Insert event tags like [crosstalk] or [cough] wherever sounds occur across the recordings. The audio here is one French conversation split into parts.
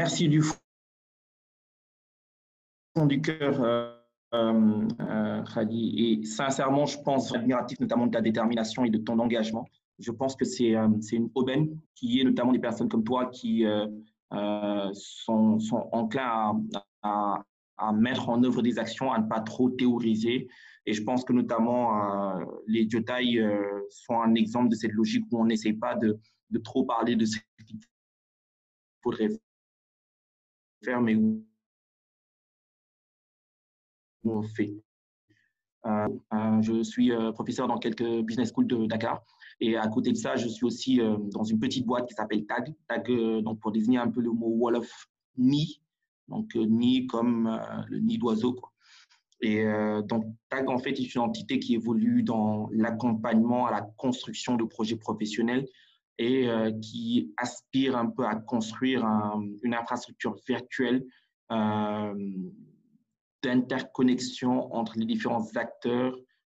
merci du fond du cœur, euh, euh, Khadi. Et sincèrement, je pense admiratif notamment de ta détermination et de ton engagement. Je pense que c'est une aubaine qui est notamment des personnes comme toi qui sont, sont enclins à, à, mettre en œuvre des actions, à ne pas trop théoriser. Et je pense que notamment les Jotai sont un exemple de cette logique où on n'essaie pas de, de, trop parler de ce qu'il faudrait on fait. Euh, euh, je suis euh, professeur dans quelques business schools de Dakar. Et à côté de ça, je suis aussi dans une petite boîte qui s'appelle TAG. TAG, donc pour désigner un peu le mot Wolof nid. Donc, nid comme le nid d'oiseau. Et donc, TAG, en fait, est une entité qui évolue dans l'accompagnement à la construction de projets professionnels et qui aspire un peu à construire une infrastructure virtuelle d'interconnexion entre les différents acteurs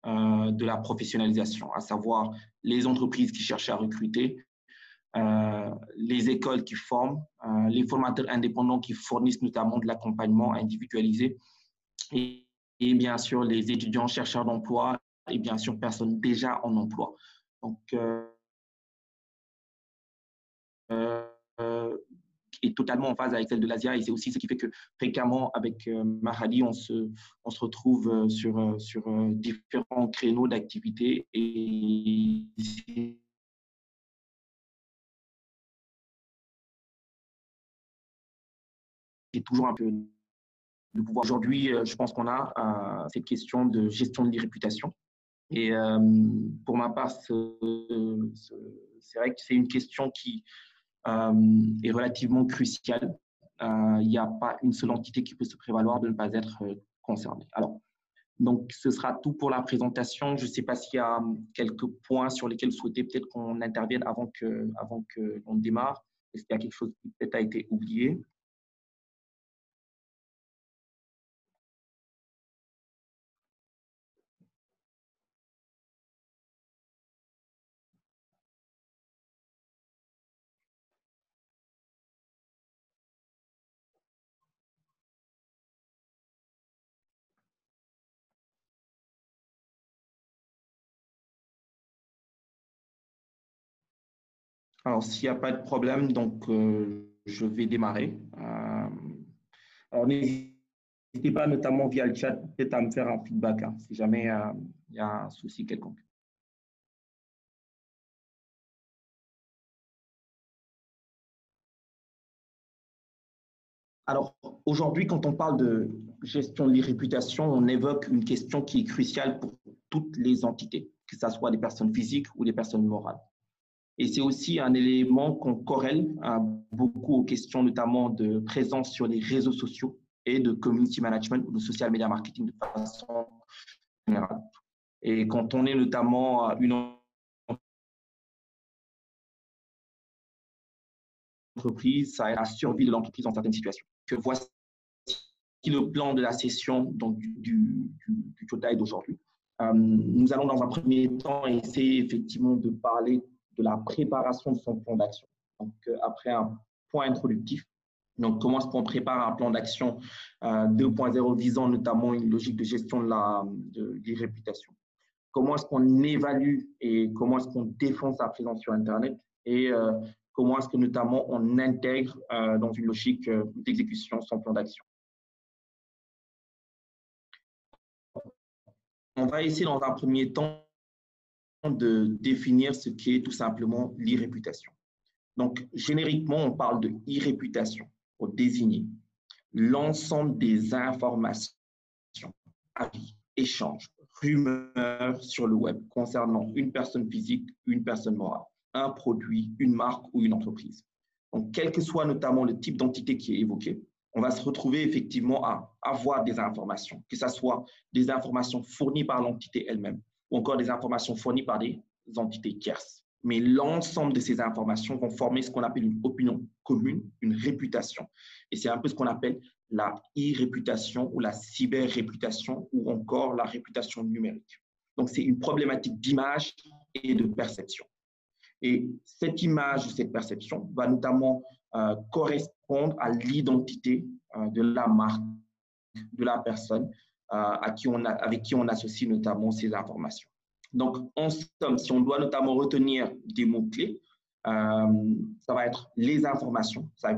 euh, de la professionnalisation, à savoir les entreprises qui cherchent à recruter, euh, les écoles qui forment, euh, les formateurs indépendants qui fournissent notamment de l'accompagnement individualisé et, bien sûr les étudiants chercheurs d'emploi et bien sûr personnes déjà en emploi. Donc, est totalement en phase avec celle de l'Asia et c'est aussi ce qui fait que fréquemment avec euh, Mahadi, on se, on se retrouve euh, sur, euh, sur différents créneaux d'activité et c'est toujours un peu de pouvoir. Aujourd'hui, je pense qu'on a cette question de gestion de réputation. Et pour ma part, c'est vrai que c'est une question qui, euh, est relativement crucial. Euh, il n'y a pas une seule entité qui peut se prévaloir de ne pas être euh, concernée. Alors, donc, ce sera tout pour la présentation. Je ne sais pas s'il y a quelques points sur lesquels vous souhaitez peut-être qu'on intervienne avant qu'on avant que démarre. Est-ce qu'il y a quelque chose qui a été oublié? Alors, s'il n'y a pas de problème, donc euh, je vais démarrer. Euh, alors, n'hésitez pas, notamment via le chat, peut-être à me faire un feedback hein, si jamais euh, il y a un souci quelconque. Alors, aujourd'hui, quand on parle de gestion de l'irréputation, on évoque une question qui est cruciale pour toutes les entités, que ce soit des personnes physiques ou des personnes morales. Et c'est aussi un élément qu'on corrèle beaucoup aux questions notamment de présence sur les réseaux sociaux et de community management ou de social media marketing de façon générale. Et quand on est notamment une entreprise, ça aide à survie de l'entreprise dans certaines situations. Voici le plan de la session donc, du, du, du, d'aujourd'hui. Euh, nous allons dans un premier temps essayer effectivement de parler de la préparation de son plan d'action. Donc, euh, après un point introductif, donc comment est-ce qu'on prépare un plan d'action 2.0 euh, visant notamment une logique de gestion de la réputations? Comment est-ce qu'on évalue et comment est-ce qu'on défend sa présence sur Internet? Et euh, comment est-ce que notamment on intègre dans une logique d'exécution son plan d'action? On va essayer dans un premier temps de définir ce qui est tout simplement l'irréputation. Donc, génériquement, on parle de irréputation pour désigner l'ensemble des informations, avis, échanges, rumeurs sur le web concernant une personne physique, une personne morale, un produit, une marque ou une entreprise. Donc, quel que soit notamment le type d'entité qui est évoqué, on va se retrouver effectivement à avoir des informations, que ce soit des informations fournies par l'entité elle-même, ou encore des informations fournies par des entités tierces. Mais l'ensemble de ces informations vont former ce qu'on appelle une opinion commune, une réputation. Et c'est un peu ce qu'on appelle la e-réputation ou la cyber-réputation ou encore la réputation numérique. Donc, c'est une problématique d'image et de perception. Et cette image, cette perception va notamment euh, correspondre à l'identité de la marque, de la personne à qui on avec qui on associe notamment ces informations. Donc, en somme, si on doit notamment retenir des mots-clés, euh, ça va être les informations. Ça,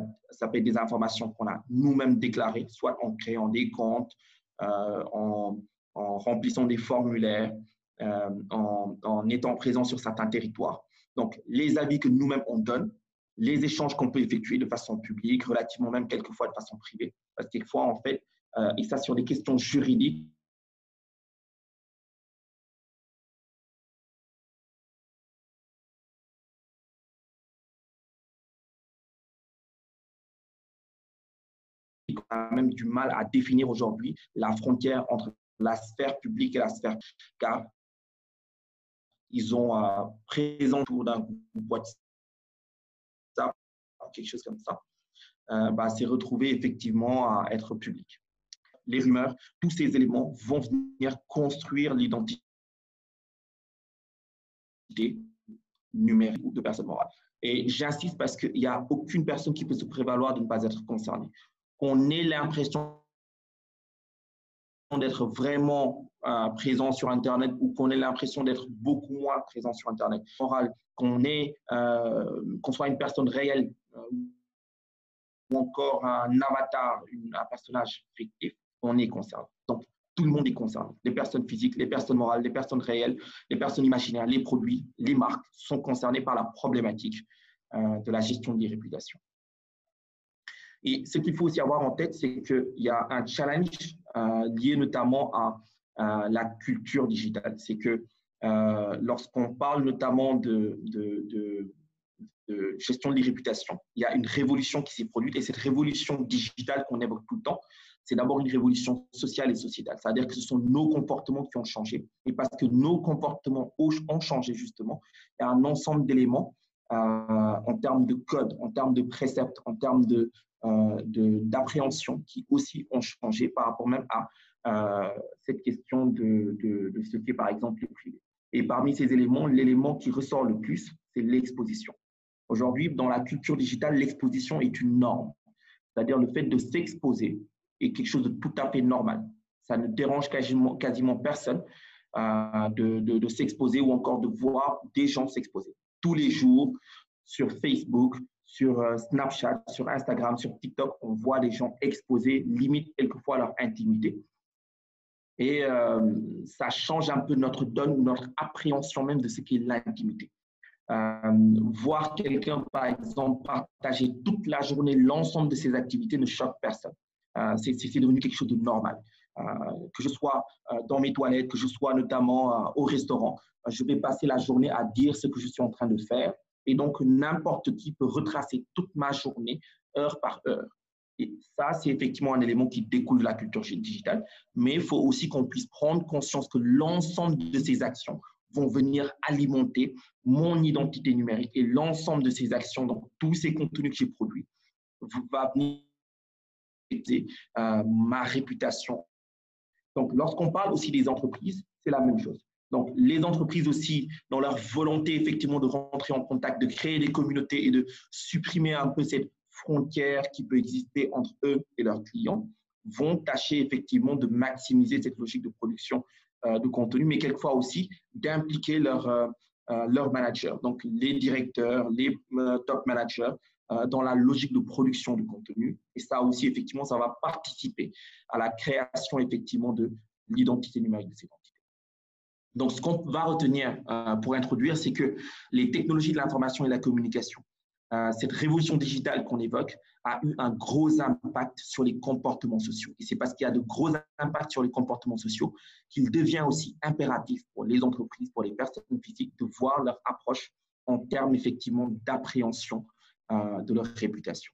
peut être des informations qu'on a nous-mêmes déclarées, soit en créant des comptes, euh, en, remplissant des formulaires, euh, en, en, étant présent sur certains territoires. Donc, les avis que nous-mêmes on donne, les échanges qu'on peut effectuer de façon publique, relativement même quelquefois de façon privée. Parce que quelquefois, en fait, et ça sur des questions juridiques, a même du mal à définir aujourd'hui la frontière entre la sphère publique et la sphère car ils ont euh, présent autour d'un groupe WhatsApp, quelque chose comme ça, euh, bah, c'est retrouvé effectivement à être public. Les rumeurs, tous ces éléments vont venir construire l'identité numérique de personne morale. Et j'insiste parce qu'il n'y a aucune personne qui peut se prévaloir de ne pas être concernée qu'on ait l'impression d'être vraiment euh, présent sur Internet ou qu'on ait l'impression d'être beaucoup moins présent sur Internet. Qu'on euh, qu'on soit une personne réelle euh, ou encore un avatar, un personnage fictif, on est concerné. Donc, tout le monde est concerné. Les personnes physiques, les personnes morales, les personnes réelles, les personnes imaginaires, les produits, les marques sont concernés par la problématique de la gestion des réputations. Et ce qu'il faut aussi avoir en tête, c'est qu'il y a un challenge euh, lié notamment à, la culture digitale. C'est que euh, lorsqu'on parle notamment de, de, de, gestion de l'irréputation, il y a une révolution qui s'est produite et cette révolution digitale qu'on évoque tout le temps, c'est d'abord une révolution sociale et sociétale. C'est-à-dire que ce sont nos comportements qui ont changé. Et parce que nos comportements ont changé justement, il y a un ensemble d'éléments euh, en termes de code, en termes de préceptes, en termes de, euh, d'appréhension qui aussi ont changé par rapport même à euh, cette question de, de, ce qu'est par exemple le privé. Et parmi ces éléments, l'élément qui ressort le plus, c'est l'exposition. Aujourd'hui, dans la culture digitale, l'exposition est une norme. C'est-à-dire le fait de s'exposer est quelque chose de tout à fait normal. Ça ne dérange quasiment, quasiment personne euh, de, de, s'exposer ou encore de voir des gens s'exposer. Tous les jours, sur Facebook, sur euh, Snapchat, sur Instagram, sur TikTok, on voit des gens exposer limite quelquefois leur intimité. Et euh, ça change un peu notre donne notre appréhension même de ce qu'est l'intimité. Voir quelqu'un, par exemple, partager toute la journée l'ensemble de ses activités ne choque personne. C'est devenu quelque chose de normal. que je sois dans mes toilettes, que je sois notamment au restaurant, je vais passer la journée à dire ce que je suis en train de faire et donc, n'importe qui peut retracer toute ma journée, heure par heure. Et ça, c'est effectivement un élément qui découle de la culture digitale. Mais il faut aussi qu'on puisse prendre conscience que l'ensemble de ces actions vont venir alimenter mon identité numérique et l'ensemble de ces actions, donc tous ces contenus que j'ai produits, va venir euh, ma réputation. Donc, lorsqu'on parle aussi des entreprises, c'est la même chose. Donc, les entreprises aussi, dans leur volonté effectivement de rentrer en contact, de créer des communautés et de supprimer un peu cette frontière qui peut exister entre eux et leurs clients, vont tâcher effectivement de maximiser cette logique de production euh, de contenu, mais quelquefois aussi d'impliquer leurs euh, euh, managers, donc les directeurs, les top managers, dans la logique de production de contenu. Et ça aussi, effectivement, ça va participer à la création effectivement de l'identité numérique de ces entités. Donc, ce qu'on va retenir euh, pour introduire, c'est que les technologies de l'information et de la communication, euh, cette révolution digitale qu'on évoque, a eu un gros impact sur les comportements sociaux. Et c'est parce qu'il y a de gros impacts sur les comportements sociaux qu'il devient aussi impératif pour les entreprises, pour les personnes physiques, de voir leur approche en termes effectivement d'appréhension euh, de leur réputation.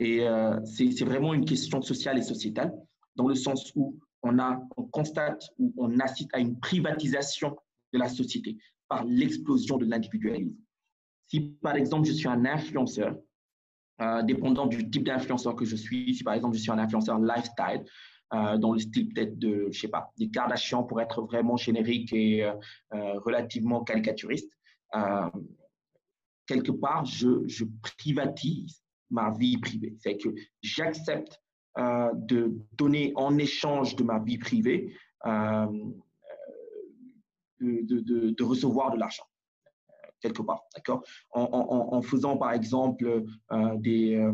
Et c'est vraiment une question sociale et sociétale, dans le sens où on, constate ou on assiste à une privatisation de la société par l'explosion de l'individualisme. Si par exemple je suis un influenceur, euh, dépendant du type d'influenceur que je suis, si par exemple je suis un influenceur lifestyle, euh, dans le style peut-être de, je sais pas, des Kardashians pour être vraiment générique et euh, relativement caricaturiste, quelque part, je, je privatise ma vie privée. C'est que j'accepte euh, de donner en échange de ma vie privée euh, de, de, recevoir de l'argent quelque part, d'accord? En, en, faisant par exemple des,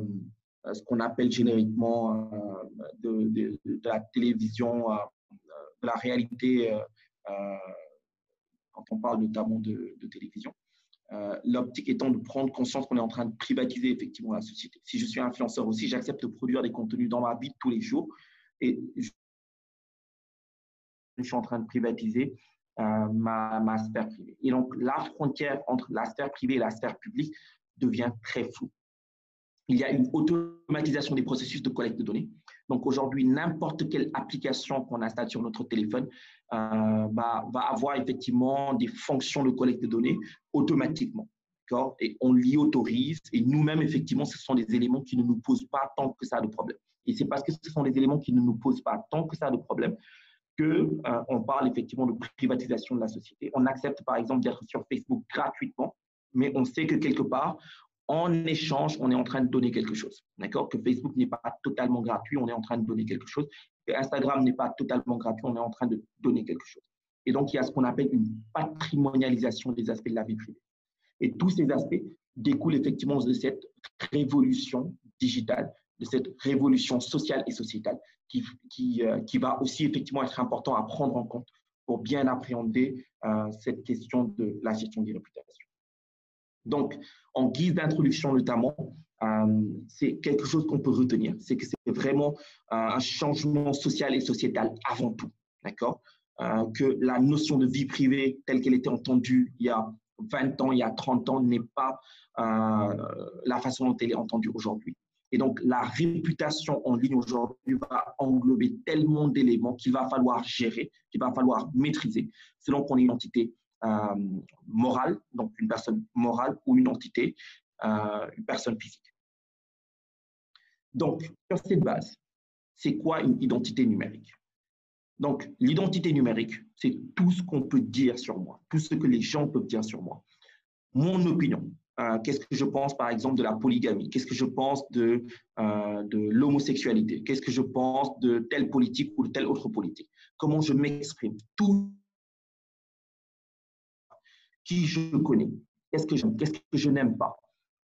ce qu'on appelle génériquement de, de, la télévision, de la réalité, quand on parle notamment de, télévision. Euh, l'optique étant de prendre conscience qu'on est en train de privatiser effectivement la société. Si je suis influenceur aussi, j'accepte de produire des contenus dans ma vie tous les jours et je, suis en train de privatiser euh, ma, sphère privée. Et donc, la frontière entre la sphère privée et la sphère publique devient très floue. Il y a une automatisation des processus de collecte de données. Donc aujourd'hui, n'importe quelle application qu'on installe sur notre téléphone euh, bah, va avoir effectivement des fonctions de collecte de données automatiquement. Et on l'y autorise. Et nous-mêmes, effectivement, ce sont des éléments qui ne nous posent pas tant que ça de problème. Et c'est parce que ce sont des éléments qui ne nous posent pas tant que ça de problème qu'on euh, parle effectivement de privatisation de la société. On accepte par exemple d'être sur Facebook gratuitement, mais on sait que quelque part, en échange, on est en train de donner quelque chose. D'accord? Que Facebook n'est pas totalement gratuit, on est en train de donner quelque chose. Que Instagram n'est pas totalement gratuit, on est en train de donner quelque chose. Et donc, il y a ce qu'on appelle une patrimonialisation des aspects de la vie privée. Et tous ces aspects découlent effectivement de cette révolution digitale, de cette révolution sociale et sociétale qui, qui, euh, qui va aussi effectivement être important à prendre en compte pour bien appréhender euh, cette question de la gestion des réputations. Donc, en guise d'introduction notamment, euh, c'est quelque chose qu'on peut retenir, c'est que c'est vraiment euh, un changement social et sociétal avant tout, d'accord? Euh, Que la notion de vie privée telle qu'elle était entendue il y a 20 ans, il y a 30 ans, n'est pas la façon dont elle est entendue aujourd'hui. Et donc, la réputation en ligne aujourd'hui va englober tellement d'éléments qu'il va falloir gérer, qu'il va falloir maîtriser, selon qu'on est une entité morale, donc une personne morale ou une entité, euh, une personne physique. Donc, sur cette base, c'est quoi une identité numérique? Donc, l'identité numérique, c'est tout ce qu'on peut dire sur moi, tout ce que les gens peuvent dire sur moi. Mon opinion, euh, qu'est-ce que je pense, par exemple, de la polygamie? Qu'est-ce que je pense de, de l'homosexualité? Qu'est-ce que je pense de telle politique ou de telle autre politique? Comment je m'exprime? Tout qui je connais, qu'est-ce que j'aime, qu'est-ce que je n'aime pas?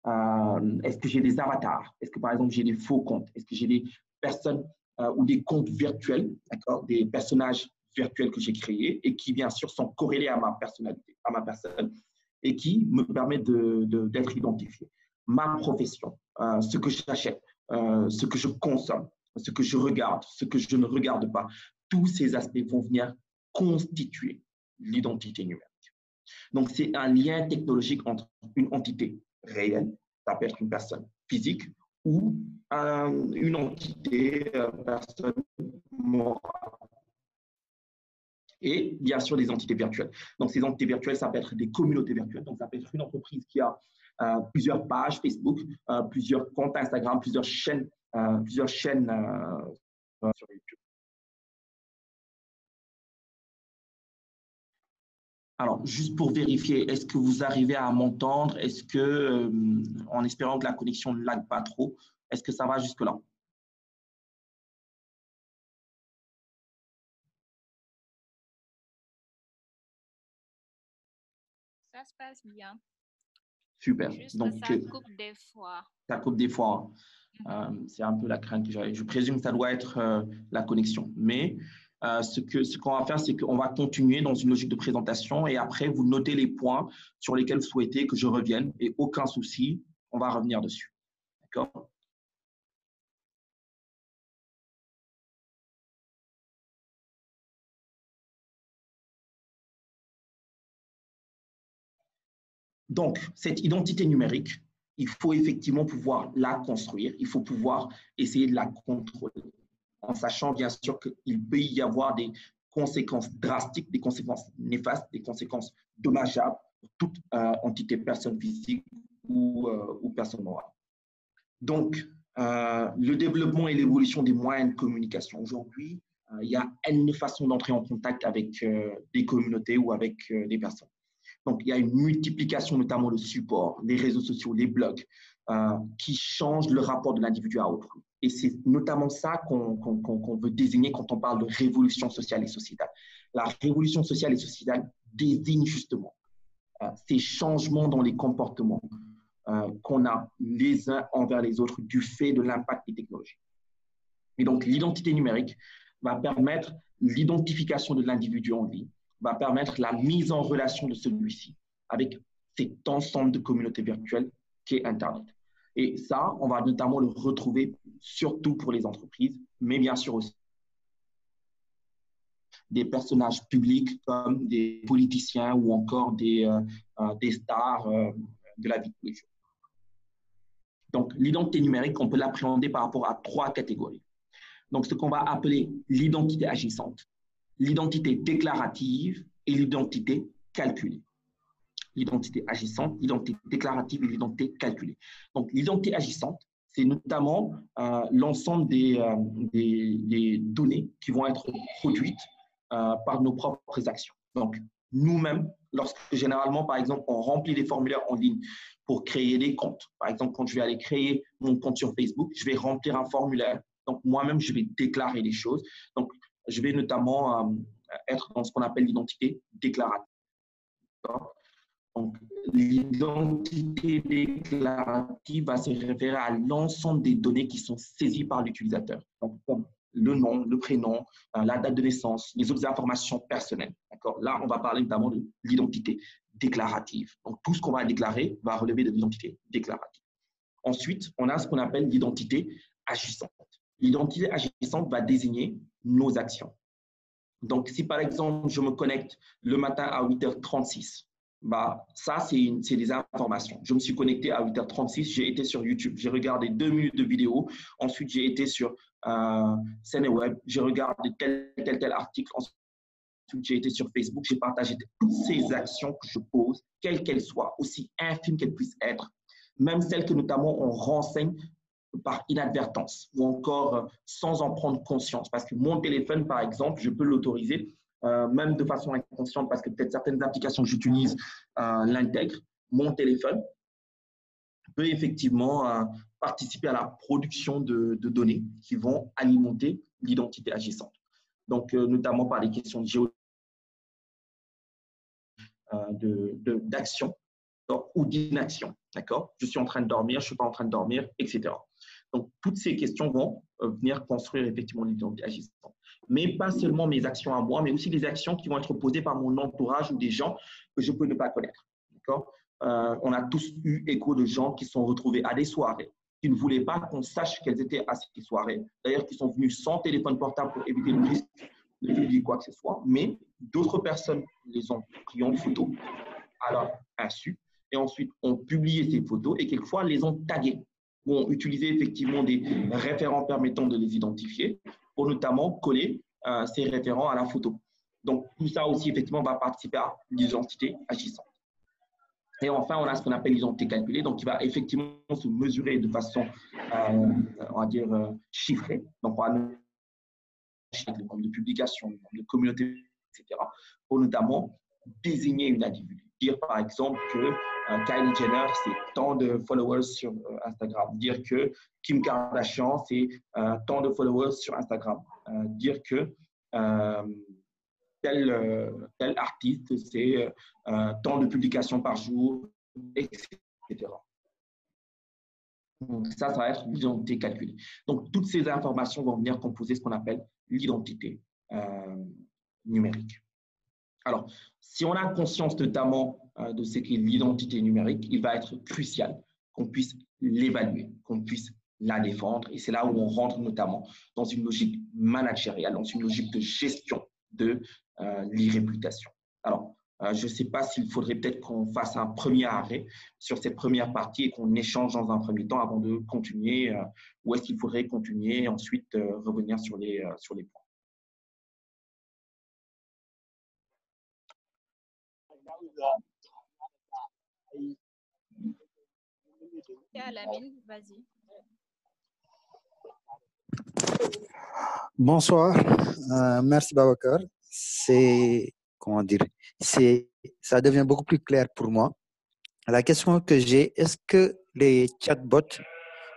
Euh, est-ce que j'ai des avatars? Est-ce que par exemple j'ai des faux comptes? Est-ce que j'ai des personnes euh, ou des comptes virtuels, d'accord, des personnages virtuels que j'ai créés et qui bien sûr sont corrélés à ma personnalité, à ma personne et qui me permettent d'être de, identifié. Ma profession, euh, ce que j'achète, ce que je consomme, ce que je regarde, ce que je ne regarde pas, tous ces aspects vont venir constituer l'identité numérique. Donc, c'est un lien technologique entre une entité réelle, ça peut être une personne physique, ou une entité, une euh, personne morale. Et bien sûr, des entités virtuelles. Donc, ces entités virtuelles, ça peut être des communautés virtuelles. Donc, ça peut être une entreprise qui a euh, plusieurs pages Facebook, euh, plusieurs comptes Instagram, plusieurs chaînes, plusieurs chaînes sur YouTube. Alors, juste pour vérifier, est-ce que vous arrivez à m'entendre? Est-ce que, euh, en espérant que la connexion ne lag pas trop, est-ce que ça va jusque-là? Ça se passe bien. Super. Donc, ça euh, coupe des fois. Ça coupe des fois. Euh, c'est un peu la crainte que j'ai. Je présume que ça doit être la connexion. Mais euh, ce qu'on ce va faire, c'est qu'on va continuer dans une logique de présentation et après, vous notez les points sur lesquels vous souhaitez que je revienne et aucun souci, on va revenir dessus. D'accord? Donc, cette identité numérique, il faut effectivement pouvoir la construire, il faut pouvoir essayer de la contrôler en sachant bien sûr qu'il peut y avoir des conséquences drastiques, des conséquences néfastes, des conséquences dommageables pour toute euh, entité, personne physique ou, euh, personne morale. Donc, euh, le développement et l'évolution des moyens de communication. Aujourd'hui, il y a une façon d'entrer en contact avec des communautés ou avec des personnes. Donc, il y a une multiplication notamment de supports, les réseaux sociaux, les blogs, qui changent le rapport de l'individu à autrui. Et c'est notamment ça qu'on veut désigner quand on parle de révolution sociale et sociétale. La révolution sociale et sociétale désigne justement ces changements dans les comportements qu'on a les uns envers les autres du fait de l'impact des technologies. Et donc, l'identité numérique va permettre l'identification de l'individu en ligne, va permettre la mise en relation de celui-ci avec cet ensemble de communautés virtuelles qu'est Internet. Et ça, on va notamment le retrouver surtout pour les entreprises, mais bien sûr aussi des personnages publics comme des politiciens ou encore des, euh, euh, des stars euh, de la vie de tous les jours. Donc, l'identité numérique, on peut l'appréhender par rapport à trois catégories. Donc, ce qu'on va appeler l'identité agissante, l'identité déclarative et l'identité calculée. L'identité agissante, l'identité déclarative et l'identité calculée. Donc, l'identité agissante, c'est notamment euh, l'ensemble des, euh, des, données qui vont être produites euh, par nos propres actions. Donc, nous-mêmes, lorsque généralement, par exemple, on remplit des formulaires en ligne pour créer des comptes. Par exemple, quand je vais aller créer mon compte sur Facebook, je vais remplir un formulaire donc, moi-même, je vais déclarer les choses. Donc, je vais notamment être dans ce qu'on appelle l'identité déclarative. Donc, l'identité déclarative va se référer à l'ensemble des données qui sont saisies par l'utilisateur. Donc, le nom, le prénom, euh, la date de naissance, les autres informations personnelles. D'accord? Là, on va parler notamment de l'identité déclarative. Donc, tout ce qu'on va déclarer va relever de l'identité déclarative. Ensuite, on a ce qu'on appelle l'identité agissante. L'identité agissante va désigner nos actions. Donc, si par exemple, je me connecte le matin à 8h36, bah, ça, c'est des informations. Je me suis connecté à 8h36, j'ai été sur YouTube, j'ai regardé deux minutes de vidéo, ensuite j'ai été sur euh, CNeWeb, j'ai regardé tel, tel, tel article, ensuite j'ai été sur Facebook, j'ai partagé toutes ces actions que je pose, quelles qu'elles soient, aussi infimes qu'elles puissent être, même celles que notamment on renseigne par inadvertance ou encore euh, sans en prendre conscience. Parce que mon téléphone, par exemple, je peux l'autoriser, euh, même de façon inconsciente, parce que peut-être certaines applications que j'utilise euh, l'intègrent. Mon téléphone peut effectivement participer à la production de, données qui vont alimenter l'identité agissante. Donc, notamment par les questions de d'action ou d'inaction. D'accord? Je suis en train de dormir, je ne suis pas en train de dormir, etc. Donc, toutes ces questions vont euh, venir construire effectivement l'identité agissante. Mais pas seulement mes actions à moi, mais aussi les actions qui vont être posées par mon entourage ou des gens que je peux ne pas connaître. D'accord? Euh, On a tous eu écho de gens qui sont retrouvés à des soirées, qui ne voulaient pas qu'on sache qu'elles étaient à ces soirées. D'ailleurs, qui sont venus sans téléphone portable pour éviter le risque de publier quoi que ce soit. Mais d'autres personnes les ont pris en photo à leur insu et ensuite ont publié ces photos et quelquefois les ont taguées ont utilisé effectivement des référents permettant de les identifier pour notamment coller euh, ces référents à la photo. Donc, tout ça aussi, effectivement, va participer à l'identité agissante. Et enfin, on a ce qu'on appelle l'identité calculée, donc qui va effectivement se mesurer de façon, euh, on va dire, euh, chiffrée. Donc, on va le nombre de publications, le nombre de communautés, etc., pour notamment désigner une individu. Dire, par exemple, que euh, Kylie Jenner, c'est tant de followers sur euh, Instagram. Dire que Kim Kardashian, c'est euh, tant de followers sur Instagram. dire que tel, tel artiste, c'est tant de publications par jour, etc. Donc, ça, ça va être l'identité calculée. Donc, toutes ces informations vont venir composer ce qu'on appelle l'identité numérique. Alors, si on a conscience notamment euh, de ce qu'est l'identité numérique, il va être crucial qu'on puisse l'évaluer, qu'on puisse la défendre. Et c'est là où on rentre notamment dans une logique managériale, dans une logique de gestion de euh, l'irréputation. Alors, euh, je ne sais pas s'il faudrait peut-être qu'on fasse un premier arrêt sur cette première partie et qu'on échange dans un premier temps avant de continuer, ou est-ce qu'il faudrait continuer et ensuite revenir sur les, sur les points. Bonsoir, euh, merci Babacar. C'est, comment dire, c'est, ça devient beaucoup plus clair pour moi. La question que j'ai, est-ce que les chatbots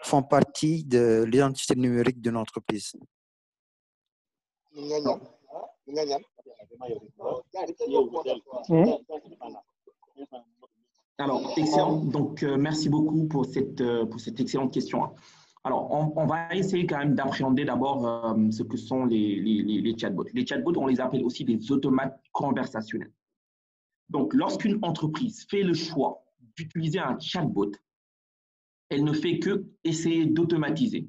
font partie de l'identité numérique d'une entreprise Alors, excellent. Donc, euh, merci beaucoup pour cette, euh, pour cette excellente question. Alors, on, va essayer quand même d'appréhender d'abord euh, ce que sont les, les, les, chatbots. Les chatbots, on les appelle aussi des automates conversationnels. Donc, lorsqu'une entreprise fait le choix d'utiliser un chatbot, elle ne fait que essayer d'automatiser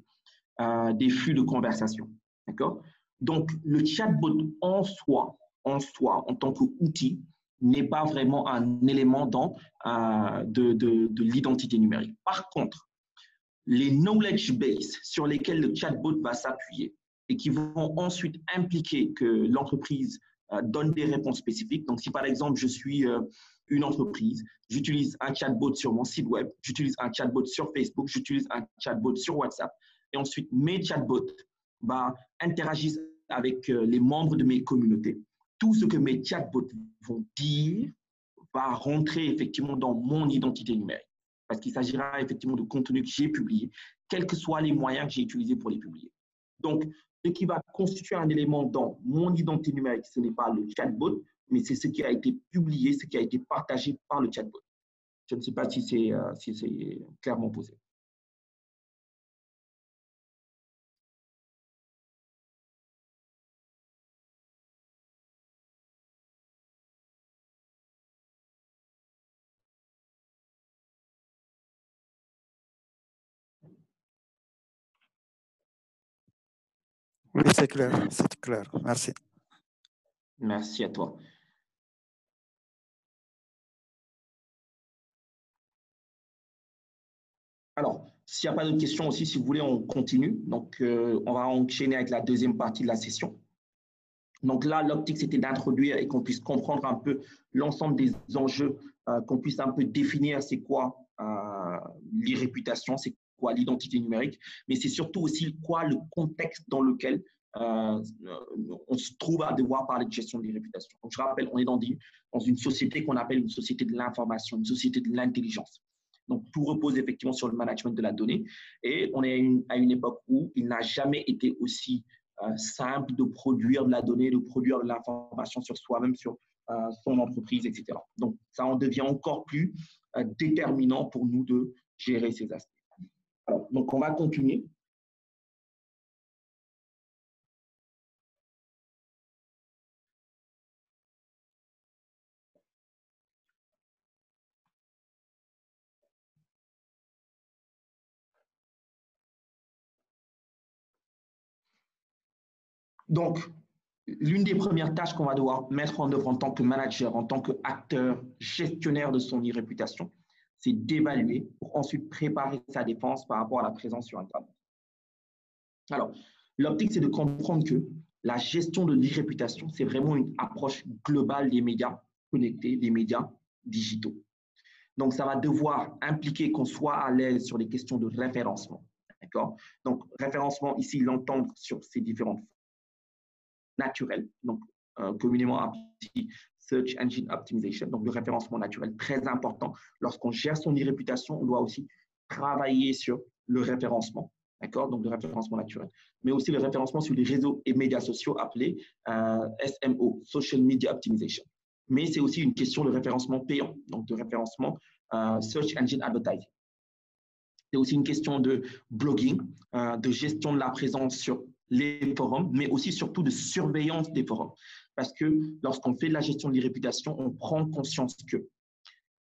des flux de conversation. D'accord? Donc, le chatbot en soi, en soi, en tant qu'outil, n'est pas vraiment un élément dans, euh, de, de, l'identité numérique. Par contre, les knowledge base sur lesquels le chatbot va s'appuyer et qui vont ensuite impliquer que l'entreprise euh, donne des réponses spécifiques. Donc, si par exemple, je suis euh, une entreprise, j'utilise un chatbot sur mon site web, j'utilise un chatbot sur Facebook, j'utilise un chatbot sur WhatsApp, et ensuite mes chatbots bah, interagissent avec les membres de mes communautés tout ce que mes chatbots vont dire va rentrer effectivement dans mon identité numérique. Parce qu'il s'agira effectivement de contenu que j'ai publié, quels que soient les moyens que j'ai utilisés pour les publier. Donc, ce qui va constituer un élément dans mon identité numérique, ce n'est pas le chatbot, mais c'est ce qui a été publié, ce qui a été partagé par le chatbot. Je ne sais pas si c'est euh, clairement posé. C'est clair, c'est clair. Merci. Merci à toi. Alors, s'il n'y a pas d'autres questions aussi, si vous voulez, on continue. Donc, euh, on va enchaîner avec la deuxième partie de la session. Donc là, l'optique, c'était d'introduire et qu'on puisse comprendre un peu l'ensemble des enjeux, euh, qu'on puisse un peu définir c'est quoi euh, l'irréputation, c'est quoi l'identité numérique, mais c'est surtout aussi quoi le contexte dans lequel euh, on se trouve à devoir parler de gestion des réputations. Je rappelle, on est dans, une société qu'on appelle une société de l'information, une société de l'intelligence. Donc, tout repose effectivement sur le management de la donnée. Et on est à une, époque où il n'a jamais été aussi euh, simple de produire de la donnée, de produire de l'information sur soi-même, sur euh, son entreprise, etc. Donc, ça en devient encore plus déterminant pour nous de gérer ces aspects donc, on va continuer. Donc, l'une des premières tâches qu'on va devoir mettre en œuvre en tant que manager, en tant qu'acteur, gestionnaire de son e-réputation, c'est d'évaluer pour ensuite préparer sa défense par rapport à la présence sur Internet. Alors, l'optique, c'est de comprendre que la gestion de l'irréputation, c'est vraiment une approche globale des médias connectés, des médias digitaux. Donc, ça va devoir impliquer qu'on soit à l'aise sur les questions de référencement. D'accord? Donc, référencement, ici, l'entendre sur ces différentes naturelles, donc euh, communément appelées Search Engine Optimization, donc le référencement naturel, très important. Lorsqu'on gère son e-réputation, on doit aussi travailler sur le référencement, d'accord Donc le référencement naturel, mais aussi le référencement sur les réseaux et médias sociaux appelés euh, SMO, Social Media Optimization. Mais c'est aussi une question de référencement payant, donc de référencement euh, Search Engine Advertising. C'est aussi une question de blogging, de gestion de la présence sur les forums, mais aussi surtout de surveillance des forums. Parce que lorsqu'on fait de la gestion de l'irréputation, on prend conscience que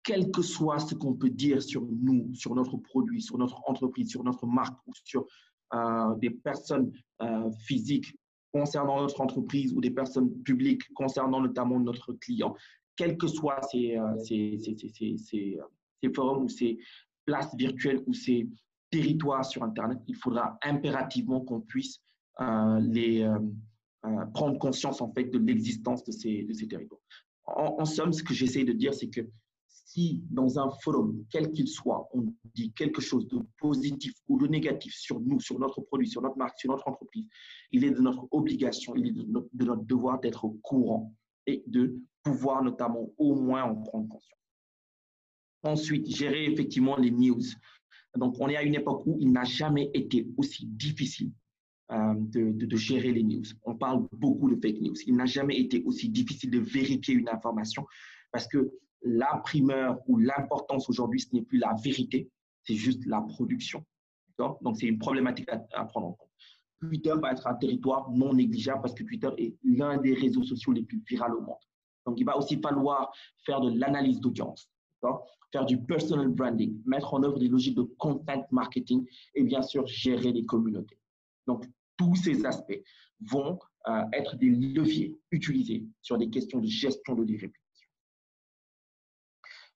quel que soit ce qu'on peut dire sur nous, sur notre produit, sur notre entreprise, sur notre marque ou sur euh, des personnes euh, physiques concernant notre entreprise ou des personnes publiques concernant notamment notre client, quels que soient ces, euh, ces, ces, ces, forums ou ces places virtuelles ou ces territoires sur Internet, il faudra impérativement qu'on puisse les prendre conscience en fait de l'existence de ces, de ces territoires. En, somme, ce que j'essaie de dire, c'est que si dans un forum, quel qu'il soit, on dit quelque chose de positif ou de négatif sur nous, sur notre produit, sur notre marque, sur notre entreprise, il est de notre obligation, il est de notre, de notre devoir d'être au courant et de pouvoir notamment au moins en prendre conscience. Ensuite, gérer effectivement les news. Donc, on est à une époque où il n'a jamais été aussi difficile euh, de, gérer les news. On parle beaucoup de fake news. Il n'a jamais été aussi difficile de vérifier une information parce que la primeur ou l'importance aujourd'hui, ce n'est plus la vérité, c'est juste la production. Donc, c'est une problématique à, prendre en compte. Twitter va être un territoire non négligeable parce que Twitter est l'un des réseaux sociaux les plus viraux au monde. Donc, il va aussi falloir faire de l'analyse d'audience, faire du personal branding, mettre en œuvre des logiques de content marketing et bien sûr gérer les communautés. Donc, tous ces aspects vont euh, être des leviers utilisés sur des questions de gestion de l'irréputation.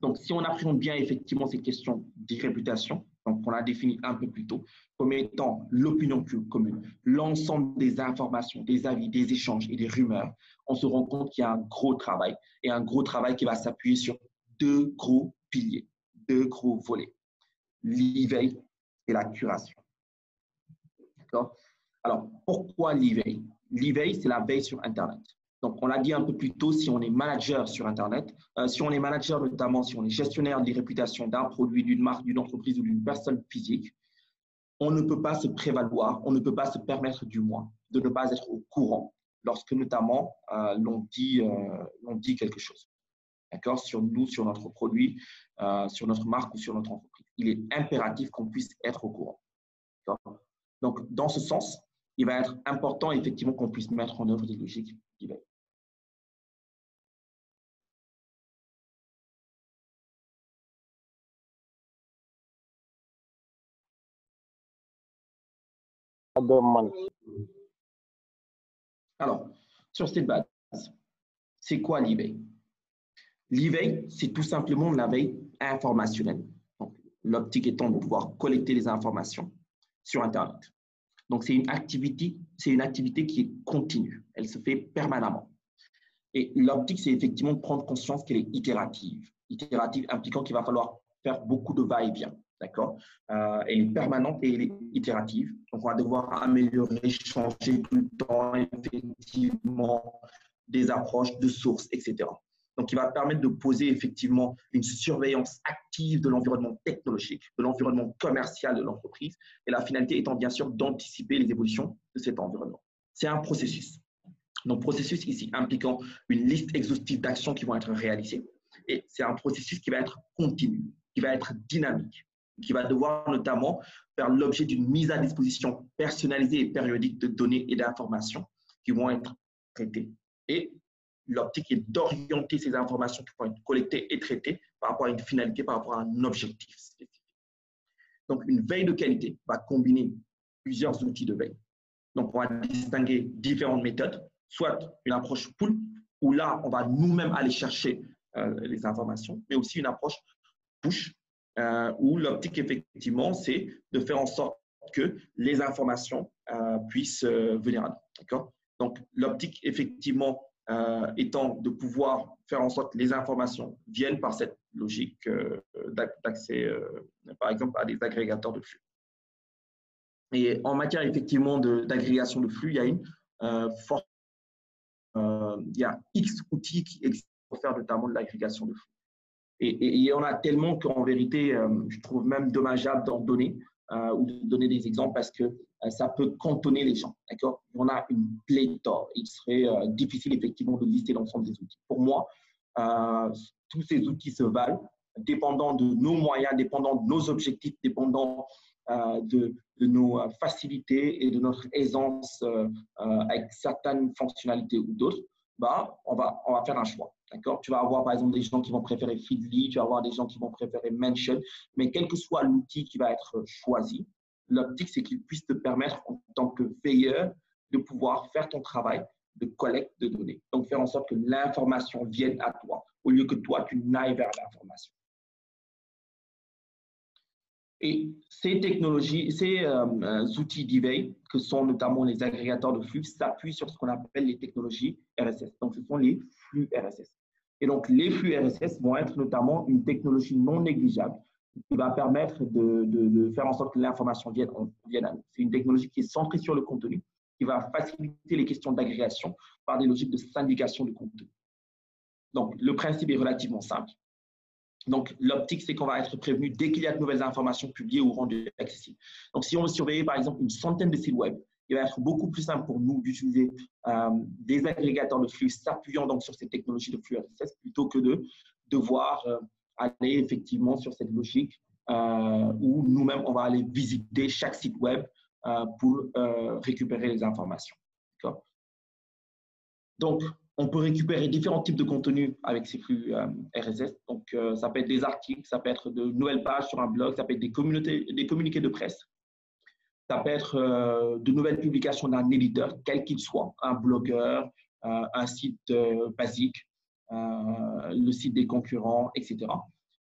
Donc, si on appréhende bien effectivement ces questions d'irréputation, donc on l'a défini un peu plus tôt, comme étant l'opinion commune, l'ensemble des informations, des avis, des échanges et des rumeurs, on se rend compte qu'il y a un gros travail et un gros travail qui va s'appuyer sur deux gros piliers, deux gros volets, l'éveil et la curation. D'accord? Alors, pourquoi l'éveil L'éveil, c'est la veille sur Internet. Donc, on l'a dit un peu plus tôt, si on est manager sur Internet, euh, si on est manager notamment, si on est gestionnaire des réputations d'un produit, d'une marque, d'une entreprise ou d'une personne physique, on ne peut pas se prévaloir, on ne peut pas se permettre du moins de ne pas être au courant lorsque notamment euh, l'on dit, euh, dit quelque chose. D'accord? Sur nous, sur notre produit, sur notre marque ou sur notre entreprise. Il est impératif qu'on puisse être au courant. Donc, dans ce sens, il va être important effectivement qu'on puisse mettre en œuvre des logiques diverses. Alors, sur cette base, c'est quoi l'eBay? L'eBay, c'est tout simplement la veille informationnelle. L'optique étant de pouvoir collecter les informations sur Internet. Donc, c'est une activité, c'est une activité qui est continue. Elle se fait permanemment. Et l'optique, c'est effectivement de prendre conscience qu'elle est itérative. Itérative impliquant qu'il va falloir faire beaucoup de va-et-vient. D'accord? Euh, Elle est permanente et elle est itérative. Donc, on va devoir améliorer, changer tout le temps, effectivement, des approches de sources, etc. Donc, il va permettre de poser effectivement une surveillance active de l'environnement technologique, de l'environnement commercial de l'entreprise, et la finalité étant bien sûr d'anticiper les évolutions de cet environnement. C'est un processus. Donc, processus ici impliquant une liste exhaustive d'actions qui vont être réalisées, et c'est un processus qui va être continu, qui va être dynamique qui va devoir notamment faire l'objet d'une mise à disposition personnalisée et périodique de données et d'informations qui vont être traitées. Et l'optique est d'orienter ces informations qui vont être collectées et traitées par rapport à une finalité, par rapport à un objectif spécifique. Donc, une veille de qualité va combiner plusieurs outils de veille. Donc, on va distinguer différentes méthodes, soit une approche pool, où là, on va nous-mêmes aller chercher euh, les informations, mais aussi une approche push, euh, où l'optique, effectivement, c'est de faire en sorte que les informations euh, puissent venir à nous. Donc, l'optique, effectivement, étant de pouvoir faire en sorte que les informations viennent par cette logique d'accès, par exemple, à des agrégateurs de flux. Et en matière, effectivement, d'agrégation de, flux, il y a une forte il y a X outils qui existent pour faire notamment de l'agrégation de flux. Et, il y en a tellement qu'en vérité, euh, je trouve même dommageable d'en donner euh, ou de donner des exemples parce que euh, ça peut cantonner les gens. D'accord? On a une pléthore. Il serait difficile effectivement de lister l'ensemble des outils. Pour moi, tous ces outils se valent, dépendant de nos moyens, dépendant de nos objectifs, dépendant de, de, nos facilités et de notre aisance avec certaines fonctionnalités ou d'autres. Bah, on, va, on va faire un choix. D'accord? Tu vas avoir par exemple des gens qui vont préférer Feedly, tu vas avoir des gens qui vont préférer Mention, mais quel que soit l'outil qui va être choisi, l'optique, c'est qu'il puisse te permettre en tant que veilleur de pouvoir faire ton travail de collecte de données. Donc, faire en sorte que l'information vienne à toi au lieu que toi, tu n'ailles vers l'information. Et ces technologies, ces euh, euh, outils d'eBay, que sont notamment les agrégateurs de flux, s'appuient sur ce qu'on appelle les technologies RSS. Donc, ce sont les flux RSS. Et donc, les flux RSS vont être notamment une technologie non négligeable qui va permettre de, faire en sorte que l'information vienne, à nous. C'est une technologie qui est centrée sur le contenu, qui va faciliter les questions d'agrégation par des logiques de syndication de contenu. Donc, le principe est relativement simple. Donc, l'optique, c'est qu'on va être prévenu dès qu'il y a de nouvelles informations publiées ou rendues accessibles. Donc, si on veut surveiller, par exemple, une centaine de sites web, il va être beaucoup plus simple pour nous d'utiliser euh, des agrégateurs de flux s'appuyant donc sur ces technologies de flux RSS plutôt que de devoir euh, aller effectivement sur cette logique euh, où nous-mêmes, on va aller visiter chaque site web pour récupérer les informations. Donc, on peut récupérer différents types de contenus avec ces flux RSS. Donc, ça peut être des articles, ça peut être de nouvelles pages sur un blog, ça peut être des, communiqués de presse, ça peut être euh, de nouvelles publications d'un éditeur, quel qu'il soit, un blogueur, euh, un site euh, basique, le site des concurrents, etc.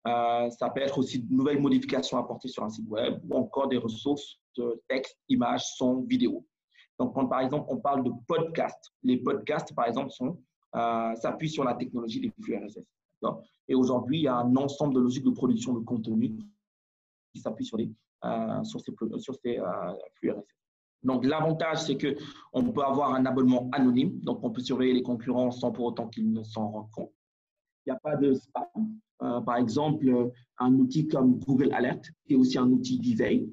ça peut être aussi de nouvelles modifications apportées sur un site web ou encore des ressources de texte, images, son, vidéo. Donc, par exemple on parle de podcast, les podcasts par exemple s'appuient sur la technologie des flux RSS. Et aujourd'hui, il y a un ensemble de logiques de production de contenu qui s'appuient sur euh, ces, euh, flux RSS. Donc, l'avantage, c'est qu'on peut avoir un abonnement anonyme, donc on peut surveiller les concurrents sans pour autant qu'ils ne s'en rendent compte. Il n'y a pas de spam. Euh, par exemple, un outil comme Google Alert, qui est aussi un outil d'éveil,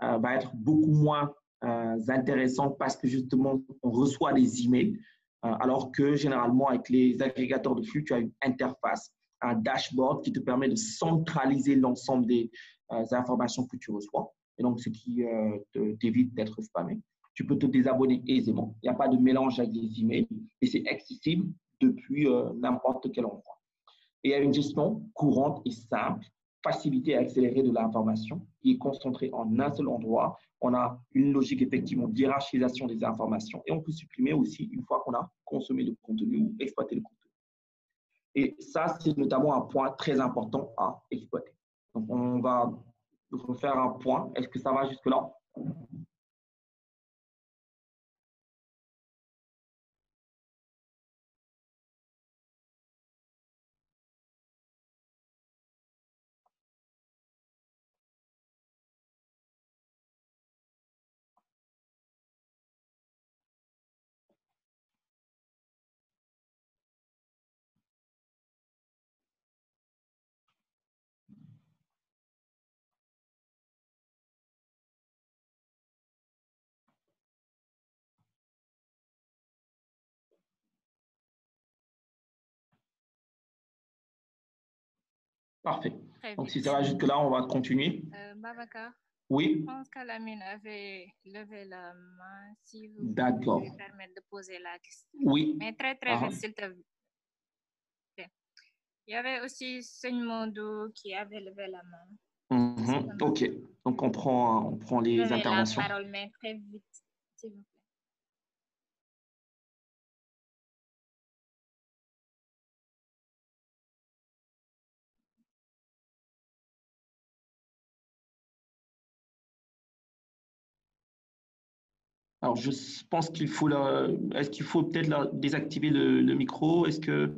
va être beaucoup moins intéressant parce que justement, on reçoit des emails, alors que généralement, avec les agrégateurs de flux, tu as une interface, un dashboard qui te permet de centraliser l'ensemble des, euh, informations que tu reçois, et donc ce qui euh, t'évite d'être spammé. Tu peux te désabonner aisément. Il n'y a pas de mélange avec les emails et c'est accessible depuis euh, n'importe quel endroit. Et il y a une gestion courante et simple, facilitée et accélérée de l'information qui est concentrée en un seul endroit. On a une logique effectivement d'hierarchisation des informations et on peut supprimer aussi une fois qu'on a consommé le contenu ou exploité le contenu. Et ça, c'est notamment un point très important à exploiter. Donc, on va refaire un point. Est-ce que ça va jusque-là? Parfait. Donc, si ça va jusque-là, on va continuer. Euh, Babacar. Oui. Je pense qu'Alamine avait levé la main. Si vous pouvez permettre de poser la question. Oui. Mais très, très vite, s'il te plaît. Il y avait aussi Mondo qui avait levé la main. Mhm. OK. Donc, on prend, on prend les interventions. La parole, mais très vite, s'il vous plaît. Alors, je pense qu'il faut Est-ce qu'il faut peut-être désactiver le, micro? Est-ce que,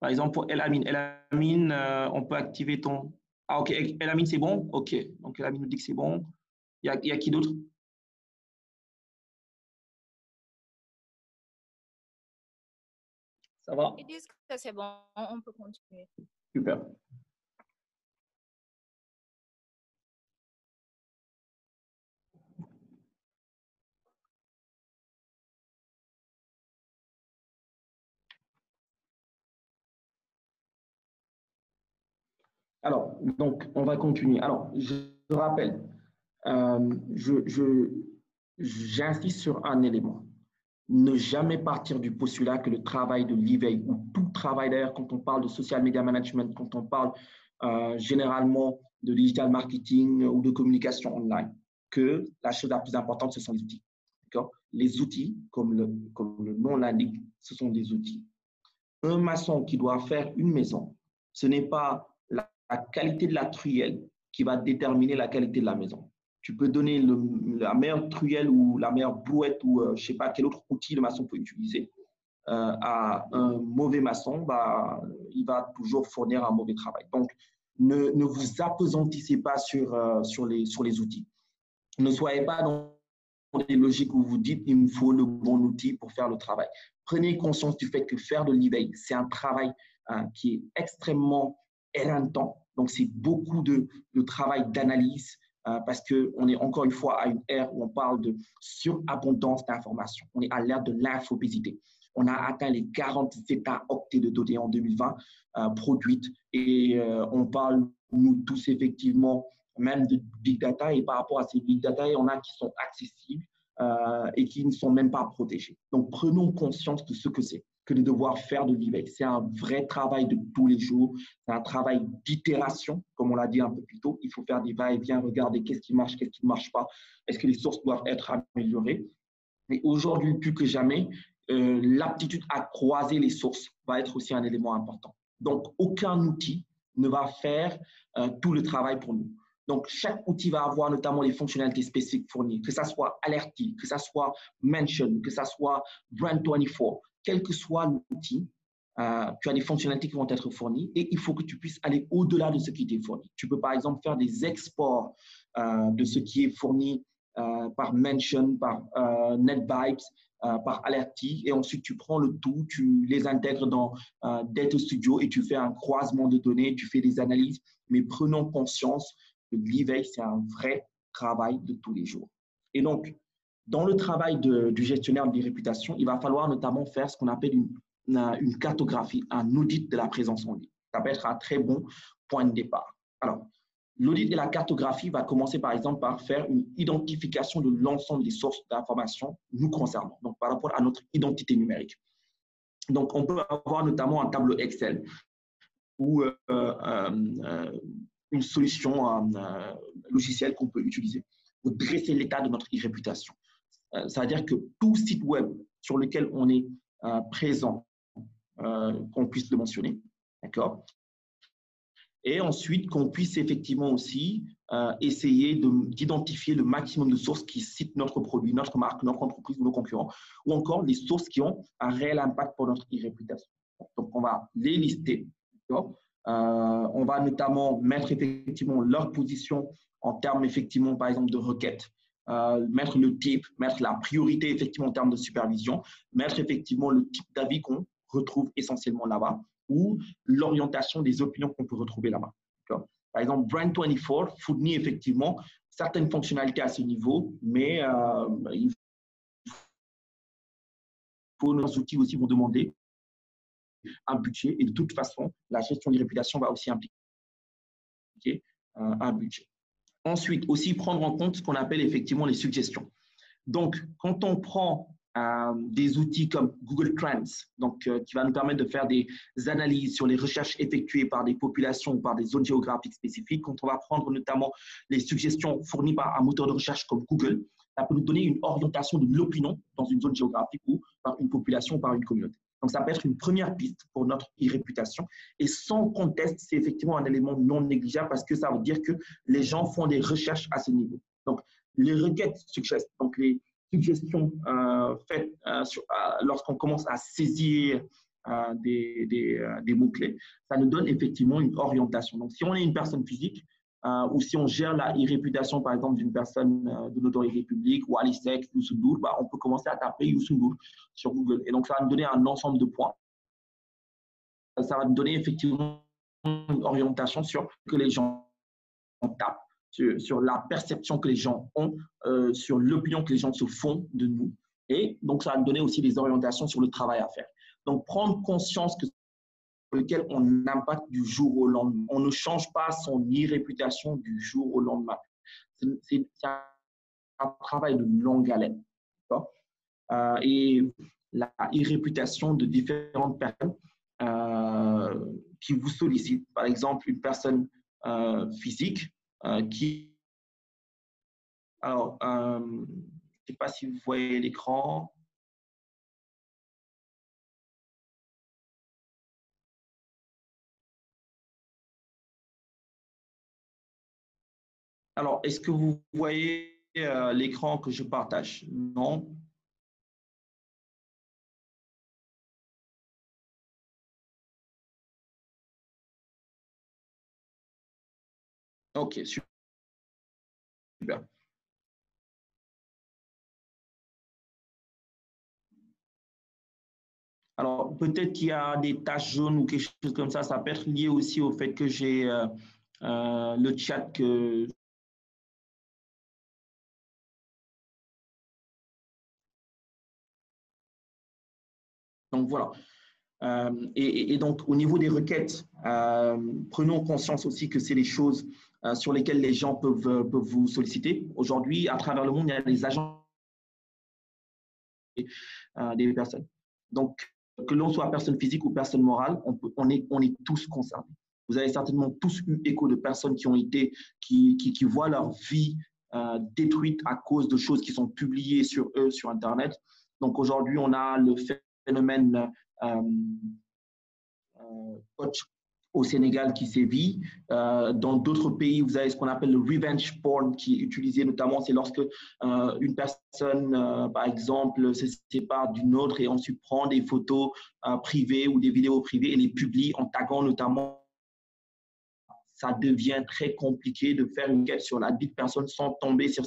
par exemple, pour Elamine, Elamine, euh, on peut activer ton. Ah, ok. Elamine, c'est bon? Ok. Donc, Elamine nous dit que c'est bon. Il y a, il y a qui d'autre? Ça va? Ils disent que c'est bon. On peut continuer. Super. Alors, donc, on va continuer. Alors, je rappelle, euh, j'insiste sur un élément. Ne jamais partir du postulat que le travail de l'éveil, ou tout travail d'ailleurs, quand on parle de social media management, quand on parle euh, généralement de digital marketing ou de communication online, que la chose la plus importante, ce sont les outils. Les outils, comme le, comme le nom l'indique, ce sont des outils. Un maçon qui doit faire une maison, ce n'est pas la qualité de la truelle qui va déterminer la qualité de la maison. Tu peux donner la meilleure truelle ou la meilleure brouette ou euh, je ne sais pas quel autre outil le maçon peut utiliser euh, à un mauvais maçon, bah, il va toujours fournir un mauvais travail. Donc, ne, ne vous apesantissez pas sur, euh, sur, les, sur les outils. Ne soyez pas dans des logiques où vous dites il me faut le bon outil pour faire le travail. Prenez conscience du fait que faire de l'eBay, c'est un travail hein, qui est extrêmement éreintant. Donc, c'est beaucoup de, travail d'analyse euh, parce qu'on est encore une fois à une ère où on parle de surabondance d'informations. On est à l'ère de l'infobésité. On a atteint les 40 octets de données en 2020 euh, produites et euh, on parle, nous tous, effectivement, même de big data et par rapport à ces big data, il y en a qui sont accessibles et qui ne sont même pas protégés. Donc, prenons conscience de ce que c'est que de devoir faire de l'email. C'est un vrai travail de tous les jours. C'est un travail d'itération, comme on l'a dit un peu plus tôt. Il faut faire des va-et-vient, regarder qu'est-ce qui marche, qu'est-ce qui ne marche pas. Est-ce que les sources doivent être améliorées? Mais aujourd'hui, plus que jamais, euh, l'aptitude à croiser les sources va être aussi un élément important. Donc, aucun outil ne va faire euh, tout le travail pour nous. Donc, chaque outil va avoir notamment les fonctionnalités spécifiques fournies, que ça soit Alerty, que ça soit Mention, que ça soit Brand24 quel que soit l'outil, euh, tu as des fonctionnalités qui vont être fournies et il faut que tu puisses aller au-delà de ce qui t'est fourni. Tu peux par exemple faire des exports euh, de ce qui est fourni euh, par Mention, par NetVibes, par Alerty et ensuite tu prends le tout, tu les intègres dans Data Studio et tu fais un croisement de données, tu fais des analyses. Mais prenons conscience que l'e c'est un vrai travail de tous les jours. Et donc, dans le travail du gestionnaire de réputation, il va falloir notamment faire ce qu'on appelle une, cartographie, un audit de la présence en ligne. Ça peut être un très bon point de départ. Alors, l'audit de la cartographie va commencer par exemple par faire une identification de l'ensemble des sources d'informations nous concernant, donc par rapport à notre identité numérique. Donc, on peut avoir notamment un tableau Excel ou euh, euh, une solution euh, logicielle qu'on peut utiliser pour dresser l'état de notre e-réputation. Euh, ça veut dire que tout site web sur lequel on est euh, présent, euh, qu'on puisse le mentionner, d'accord? Et ensuite, qu'on puisse effectivement aussi essayer d'identifier le maximum de sources qui citent notre produit, notre marque, notre entreprise ou nos concurrents, ou encore les sources qui ont un réel impact pour notre e-réputation. Donc, on va les lister. on va notamment mettre effectivement leur position en termes effectivement, par exemple, de requêtes, euh, mettre le type, mettre la priorité effectivement en termes de supervision, mettre effectivement le type d'avis qu'on retrouve essentiellement là-bas ou l'orientation des opinions qu'on peut retrouver là-bas. Par exemple, Brand24 fournit effectivement certaines fonctionnalités à ce niveau, mais euh, il faut, nos outils aussi vont demander un budget et de toute façon, la gestion des réputations va aussi impliquer euh, un budget. Ensuite, aussi prendre en compte ce qu'on appelle effectivement les suggestions. Donc, quand on prend euh, des outils comme Google Trends, donc, euh, qui va nous permettre de faire des analyses sur les recherches effectuées par des populations ou par des zones géographiques spécifiques, quand on va prendre notamment les suggestions fournies par un moteur de recherche comme Google, ça peut nous donner une orientation de l'opinion dans une zone géographique ou par une population ou par une communauté. Donc, ça peut être une première piste pour notre e-réputation. Et sans conteste, c'est effectivement un élément non négligeable parce que ça veut dire que les gens font des recherches à ce niveau. Donc, les requêtes suggest, donc les suggestions euh, faites euh, euh, lorsqu'on commence à saisir des mots-clés, ça nous donne effectivement une orientation. Donc, si on est une personne physique, euh, ou si on gère la e-réputation, par exemple, d'une personne euh, de notoriété publique, ou Alisec, Youssou bah, on peut commencer à taper Youssou sur Google. Et donc, ça va nous donner un ensemble de points. Ça va nous donner effectivement une orientation sur que les gens tapent, sur, la perception que les gens ont, euh, sur l'opinion que les gens se font de nous. Et donc, ça va nous donner aussi des orientations sur le travail à faire. Donc, prendre conscience que lequel on impacte du jour au lendemain. On ne change pas son e-réputation du jour au lendemain. C'est un travail de longue haleine. Euh, et la e-réputation de différentes personnes euh, qui vous sollicitent, par exemple une personne euh, physique qui... Alors, je ne sais pas si vous voyez l'écran. Alors, est-ce que vous voyez euh, l'écran que je partage? Non Ok, super. Alors, peut-être qu'il y a des taches jaunes ou quelque chose comme ça. Ça peut être lié aussi au fait que j'ai le chat que Donc voilà. Euh, et, donc, au niveau des requêtes, euh, prenons conscience aussi que c'est les choses euh, sur lesquelles les gens peuvent, vous solliciter. Aujourd'hui, à travers le monde, il y a des agents des personnes. Donc, que l'on soit personne physique ou personne morale, on, est, tous concernés. Vous avez certainement tous eu écho de personnes qui ont été, qui voient leur vie détruite à cause de choses qui sont publiées sur eux sur Internet. Donc aujourd'hui, on a le fait phénomène euh, euh, au Sénégal qui sévit. Euh, dans d'autres pays, vous avez ce qu'on appelle le revenge porn qui est utilisé notamment, c'est lorsque une personne, par exemple, se sépare d'une autre et ensuite prend des photos privées ou des vidéos privées et les publie en taguant notamment. Ça devient très compliqué de faire une quête sur la de personne sans tomber sur,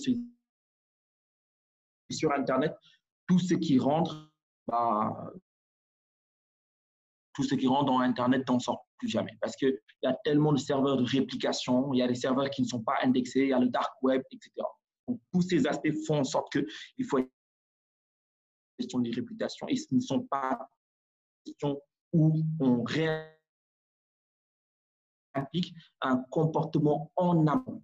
sur Internet. Tout ce qui rentre bah, tout ce qui rentre dans Internet n'en sort plus jamais. Parce qu'il y a tellement de serveurs de réplication, il y a des serveurs qui ne sont pas indexés, il y a le dark web, etc. Donc, tous ces aspects font en sorte qu'il faut être question de réputation. Et ce ne sont pas des questions où on implique un comportement en amont.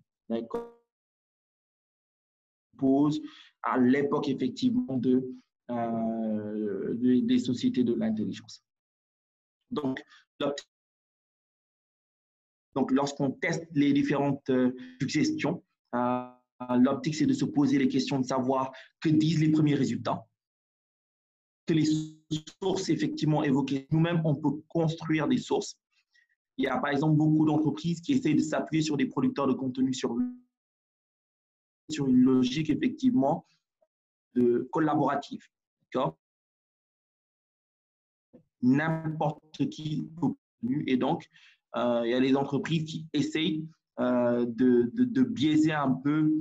Pose à l'époque effectivement de euh, des, sociétés de l'intelligence. Donc, lorsqu'on teste les différentes euh, suggestions, euh, l'optique, c'est de se poser les questions de savoir que disent les premiers résultats, que les sources effectivement évoquées. Nous-mêmes, on peut construire des sources. Il y a par exemple beaucoup d'entreprises qui essayent de s'appuyer sur des producteurs de contenu sur, une logique effectivement collaborative. N'importe qui Et donc, euh, il y a des entreprises qui essayent euh, de, biaiser un peu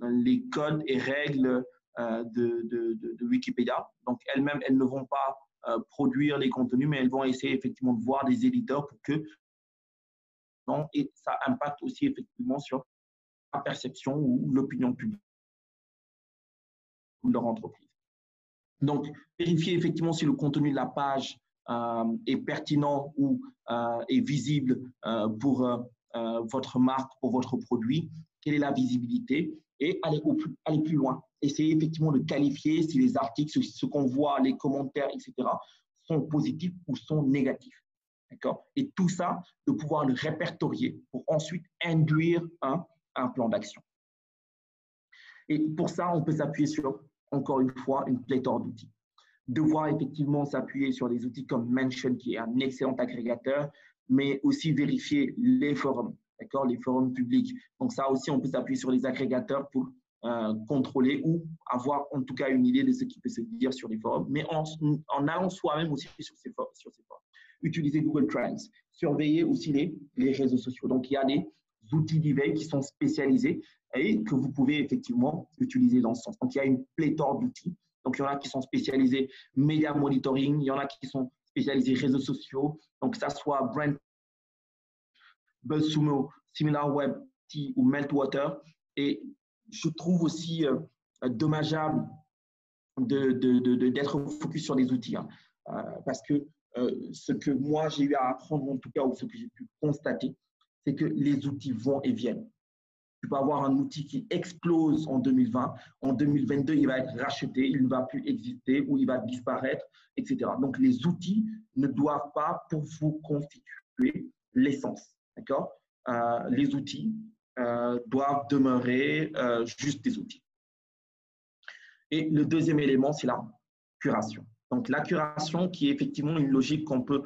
les codes et règles euh, de, Wikipédia. Donc, elles-mêmes, elles ne vont pas produire les contenus, mais elles vont essayer effectivement de voir des éditeurs pour que. Et ça impacte aussi effectivement sur la perception ou l'opinion publique de leur entreprise. Donc, vérifier effectivement si le contenu de la page euh, est pertinent ou euh, est visible euh, pour votre marque, pour votre produit, quelle est la visibilité? Et aller, plus, loin. Essayer effectivement de qualifier si les articles, ce qu'on voit, les commentaires, etc., sont positifs ou sont négatifs. D'accord? Et tout ça, de pouvoir le répertorier pour ensuite induire un, un plan d'action. Et pour ça, on peut s'appuyer sur encore une fois, une pléthore d'outils. Devoir effectivement s'appuyer sur des outils comme Mention, qui est un excellent agrégateur, mais aussi vérifier les forums, d'accord, les forums publics. Donc ça aussi, on peut s'appuyer sur les agrégateurs pour euh, contrôler ou avoir en tout cas une idée de ce qui peut se dire sur les forums, mais en, allant soi-même aussi sur ces, forums, sur. Utiliser Google Trends, surveiller aussi les, les réseaux sociaux. Donc il y a des outils divers qui sont spécialisés et que vous pouvez effectivement utiliser dans ce sens. Donc, il y a une pléthore d'outils. Donc, il y en a qui sont spécialisés média monitoring, il y en a qui sont spécialisés réseaux sociaux. Donc, que ça soit Brand, BuzzSumo, SimilarWeb ou Meltwater. Et je trouve aussi euh, dommageable d'être de, focus sur des outils. Hein. Euh, parce que euh, ce que moi j'ai eu à apprendre, en tout cas, ou ce que j'ai pu constater, c'est que les outils vont et viennent. Tu peux avoir un outil qui explose en 2020. En 2022, il va être racheté, il ne va plus exister ou il va disparaître, etc. Donc, les outils ne doivent pas, pour vous, constituer l'essence. D'accord? Euh, Les outils euh, doivent demeurer euh, juste des outils. Et le deuxième élément, c'est la curation. Donc, la curation qui est effectivement une logique qu'on peut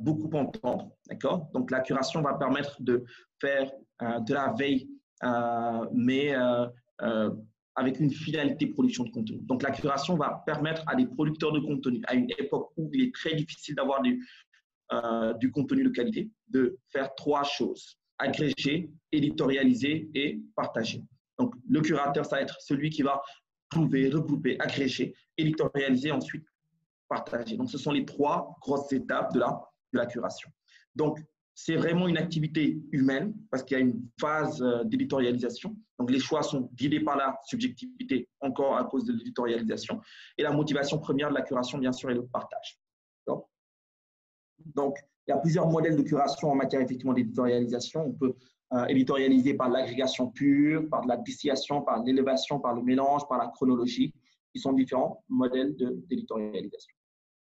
beaucoup entendre. D'accord? Donc, la curation va permettre de faire de la veille euh, mais euh, euh, avec une finalité production de contenu. Donc, la curation va permettre à des producteurs de contenu, à une époque où il est très difficile d'avoir du, du contenu de qualité, de faire trois choses agréger, éditorialiser et partager. Donc, le curateur, ça va être celui qui va trouver, regrouper, agréger, éditorialiser, ensuite Donc, ce sont les trois grosses étapes de la, de la curation. Donc, c'est vraiment une activité humaine parce qu'il y a une phase euh, d'éditorialisation. Donc, les choix sont guidés par la subjectivité, encore à cause de l'éditorialisation. Et la motivation première de la curation, bien sûr, est le partage. Donc, il y a plusieurs modèles de curation en matière effectivement d'éditorialisation. On peut euh, éditorialiser par l'agrégation pure, par la distillation, par l'élévation, par le mélange, par la chronologie, qui sont différents modèles d'éditorialisation.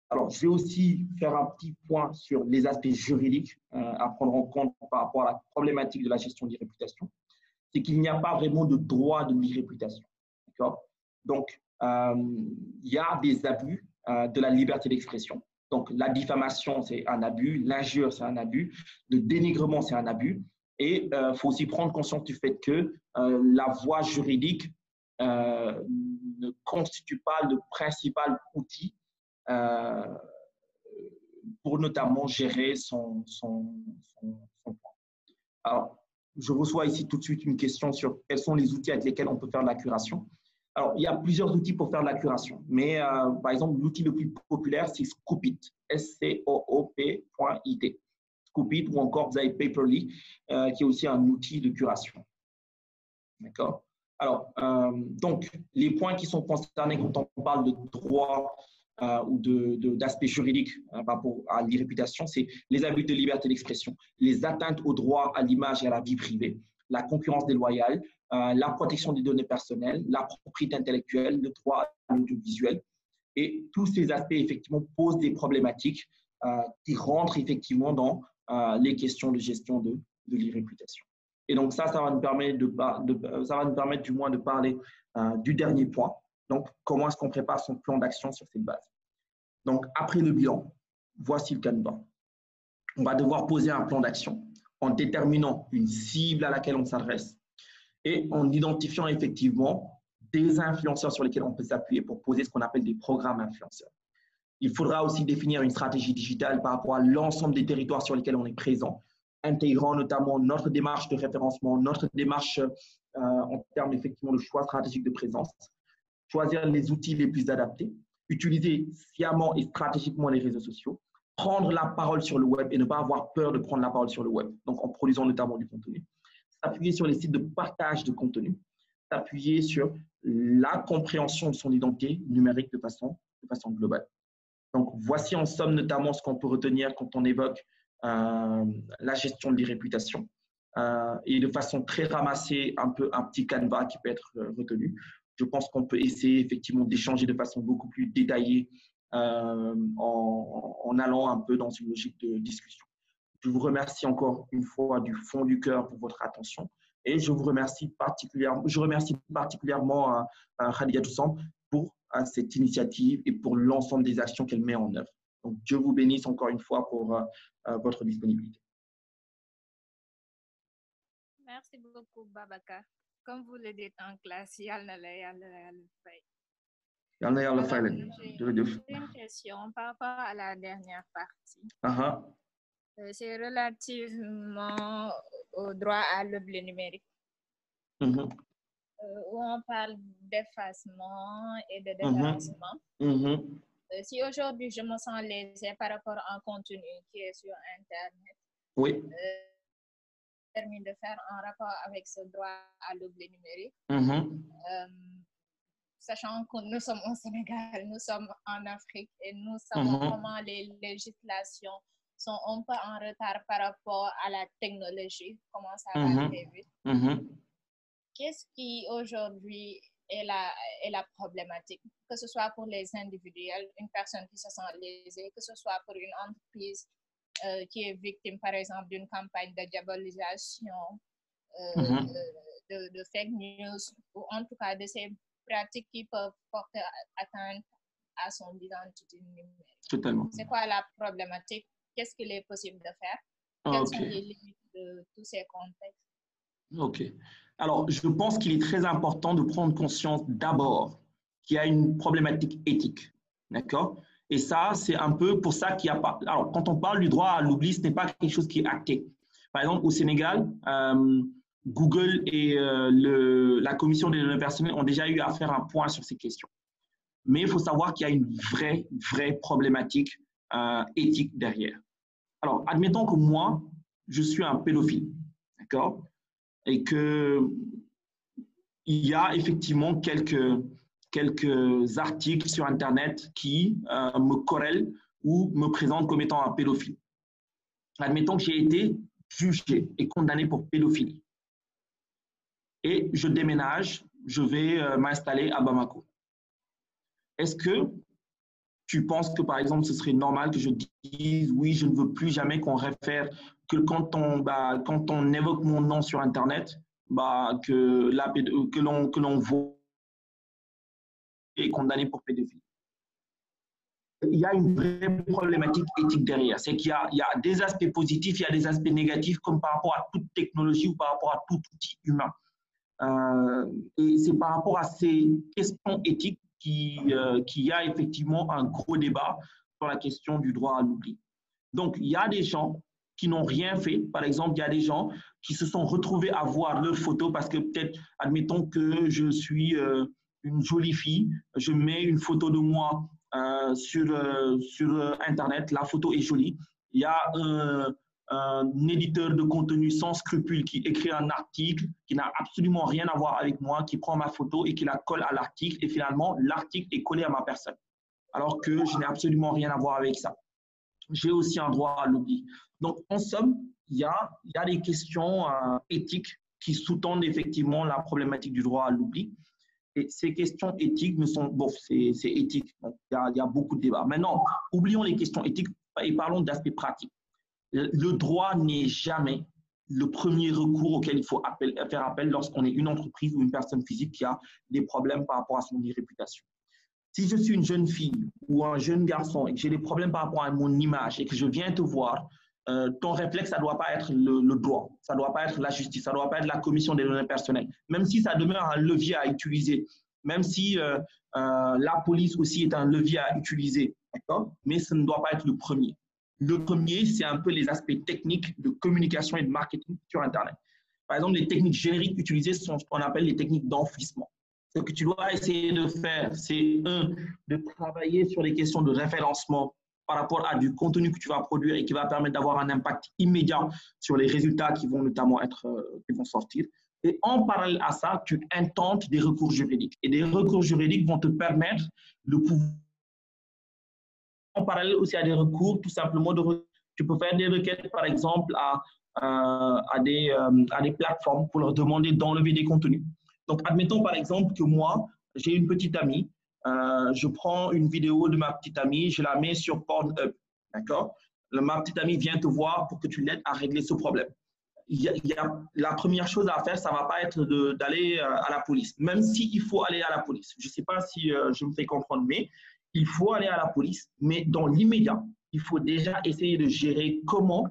Alors, je vais aussi faire un petit point sur les aspects juridiques euh, à prendre en compte par rapport à la problématique de la gestion des réputations. C'est qu'il n'y a pas vraiment de droit de l'irréputation. Donc, euh, il y a des abus euh, de la liberté d'expression. Donc, la diffamation, c'est un abus, l'injure, c'est un abus, le dénigrement, c'est un abus. Et il faut aussi prendre conscience du fait que la voie juridique ne constitue pas le principal outil euh, pour notamment gérer son, son, Alors, je reçois ici tout de suite une question sur quels sont les outils avec lesquels on peut faire de la curation. Alors, il y a plusieurs outils pour faire de la curation, mais euh, par exemple, l'outil le plus populaire, c'est Scoopit, S-C-O-O-P.it. Scoopit ou encore vous avez Paperly, euh, qui est aussi un outil de curation. D'accord? Alors, donc, les points qui sont concernés quand on parle de droit euh, ou d'aspects juridiques hein, par rapport à l'irréputation, c'est les abus de liberté d'expression, les atteintes au droit à l'image et à la vie privée, la concurrence déloyale, euh, la protection des données personnelles, la propriété intellectuelle, le droit à l'audiovisuel. Et tous ces aspects, effectivement, posent des problématiques euh, qui rentrent effectivement dans les questions de gestion de, de l'irréputation. Et donc ça, ça va nous permettre, de, de, ça va nous permettre du moins de parler du dernier point, donc, comment est-ce qu'on prépare son plan d'action sur cette base? Donc, après le bilan, voici le canevas. On va devoir poser un plan d'action en déterminant une cible à laquelle on s'adresse et en identifiant effectivement des influenceurs sur lesquels on peut s'appuyer pour poser ce qu'on appelle des programmes influenceurs. Il faudra aussi définir une stratégie digitale par rapport à l'ensemble des territoires sur lesquels on est présent, intégrant notamment notre démarche de référencement, notre démarche euh, en termes effectivement de choix stratégique de présence, choisir les outils les plus adaptés, utiliser sciemment et stratégiquement les réseaux sociaux, prendre la parole sur le web et ne pas avoir peur de prendre la parole sur le web, donc en produisant notamment du contenu, s'appuyer sur les sites de partage de contenu, s'appuyer sur la compréhension de son identité numérique de façon, globale. Donc, voici en somme notamment ce qu'on peut retenir quand on évoque la gestion de l'irréputation. Euh, et de façon très ramassée, un peu un petit canevas qui peut être euh, retenu je pense qu'on peut essayer effectivement d'échanger de façon beaucoup plus détaillée euh, en, allant un peu dans une logique de discussion. Je vous remercie encore une fois du fond du cœur pour votre attention et je vous remercie particulièrement, je remercie particulièrement euh, euh, Khadija Toussaint pour cette initiative et pour l'ensemble des actions qu'elle met en œuvre. Donc, Dieu vous bénisse encore une fois pour votre disponibilité. Merci beaucoup, Babaka comme vous le dites en classe, la fay. Fay leen. jërëjëf. une question par rapport à la dernière partie. Uh C'est relativement au droit à l'oubli numérique. Mm -hmm. euh, où on parle d'effacement et de déplacement. Mm -hmm. Euh, si aujourd'hui je me sens lésé par rapport à un contenu qui est sur Internet, oui. Euh, permis de faire un rapport avec ce droit à l'oubli numérique. Mm -hmm. euh, sachant que nous sommes au Sénégal, nous sommes en Afrique et nous savons mm -hmm. comment les législations sont un peu en retard par rapport à la technologie, comment ça va très vite. Mhm. Qu'est-ce qui aujourd'hui est la, est la problématique, que ce soit pour les individuels, une personne qui se sent lésée, que ce soit pour une entreprise euh, qui est victime, par exemple, d'une campagne de diabolisation, euh, Mhm. de, de, de fake news, ou en tout cas de ces pratiques qui peuvent porter atteinte à son identité numérique. Totalement. C'est quoi la problématique? Qu'est-ce qu'il est possible de faire? Quelles Ok. sont les limites de tous ces contextes? Ok. Alors, je pense qu'il est très important de prendre conscience d'abord qu'il y a une problématique éthique. D'accord? Et ça, c'est un peu pour ça qu'il n'y a pas. Alors, quand on parle du droit à l'oubli, ce n'est pas quelque chose qui est acté. Par exemple, au Sénégal, euh, Google et euh, la commission des données personnelles ont déjà eu à faire un point sur ces questions. mais il faut savoir qu'il y a une vraie, vraie problématique euh, éthique derrière. Alors, admettons que moi, je suis un pédophile, d'accord? Et que il y a effectivement quelques, quelques articles sur Internet qui euh, me corrèlent ou me présentent comme étant un pédophile. Admettons que j'ai été jugé et condamné pour pédophilie. Et je déménage, je vais euh, m'installer à Bamako. Est-ce que tu penses que, par exemple, ce serait normal que je dise oui, je ne veux plus jamais qu'on réfère, que quand on, bah, quand on évoque mon nom sur Internet, bah, que, la, que l'on que l'on est condamné pour pédophilie. Il y a une vraie problématique éthique derrière. C'est qu'il y a, y a des aspects positifs, il y a des aspects négatifs, comme par rapport à toute technologie ou par rapport à tout outil humain. Euh, et c'est par rapport à ces questions éthiques euh, qu'il y a effectivement un gros débat sur la question du droit à l'oubli. Donc, il y a des gens qui n'ont rien fait. Par exemple, il y a des gens qui se sont retrouvés à voir leur photo parce que peut-être, admettons que je suis euh, une jolie fille, je mets une photo de moi euh, sur, sur Internet, la photo est jolie. Il y a un, un éditeur de contenu sans scrupule qui écrit un article qui n'a absolument rien à voir avec moi, qui prend ma photo et qui la colle à l'article et finalement l'article est collé à ma personne, alors que je n'ai absolument rien à voir avec ça. J'ai aussi un droit à l'oubli. Donc en somme, il y a, des questions euh, éthiques qui sous-tendent effectivement la problématique du droit à l'oubli. Et ces questions éthiques ne sont, bon, c'est éthique, donc il y, a, il y a beaucoup de débats. Maintenant, oublions les questions éthiques et parlons d'aspects pratiques le droit n'est jamais le premier recours auquel il faut faire appel lorsqu'on est une entreprise ou une personne physique qui a des problèmes par rapport à son réputation. Si je suis une jeune fille ou un jeune garçon et que j'ai des problèmes par rapport à mon image et que je viens te voir, euh, ton réflexe, ça ne doit pas être le, droit, ça ne doit pas être la justice, ça ne doit pas être la commission des données personnelles, même si ça demeure un levier à utiliser, même si euh, euh, la police aussi est un levier à utiliser, d'accord? Mais ce ne doit pas être le premier. Le premier, c'est un peu les aspects techniques de communication et de marketing sur Internet. Par exemple, les techniques génériques utilisées sont ce qu'on appelle les techniques d'enfouissement. Ce que tu dois essayer de faire, c'est un, de travailler sur les questions de référencement par rapport à du contenu que tu vas produire et qui va permettre d'avoir un impact immédiat sur les résultats qui vont notamment être, euh, qui vont sortir. Et en parallèle à ça, tu intentes des recours juridiques. Et des recours juridiques vont te permettre de pouvoir en parallèle aussi à des recours, tout simplement, de, tu peux faire des requêtes, par exemple, à, à, des, euh, à des plateformes pour leur demander d'enlever des contenus. Donc, admettons, par exemple, que moi, j'ai une petite amie, euh, je prends une vidéo de ma petite amie, je la mets sur Pornhub, d'accord? Ma petite amie vient te voir pour que tu l'aides à régler ce problème. Y, a, la première chose à faire, ça ne va pas être d'aller euh, à la police, même s'il faut aller à la police. Je ne sais pas si je me fais comprendre, mais il faut aller à la police, mais dans l'immédiat, il faut déjà essayer de gérer comment,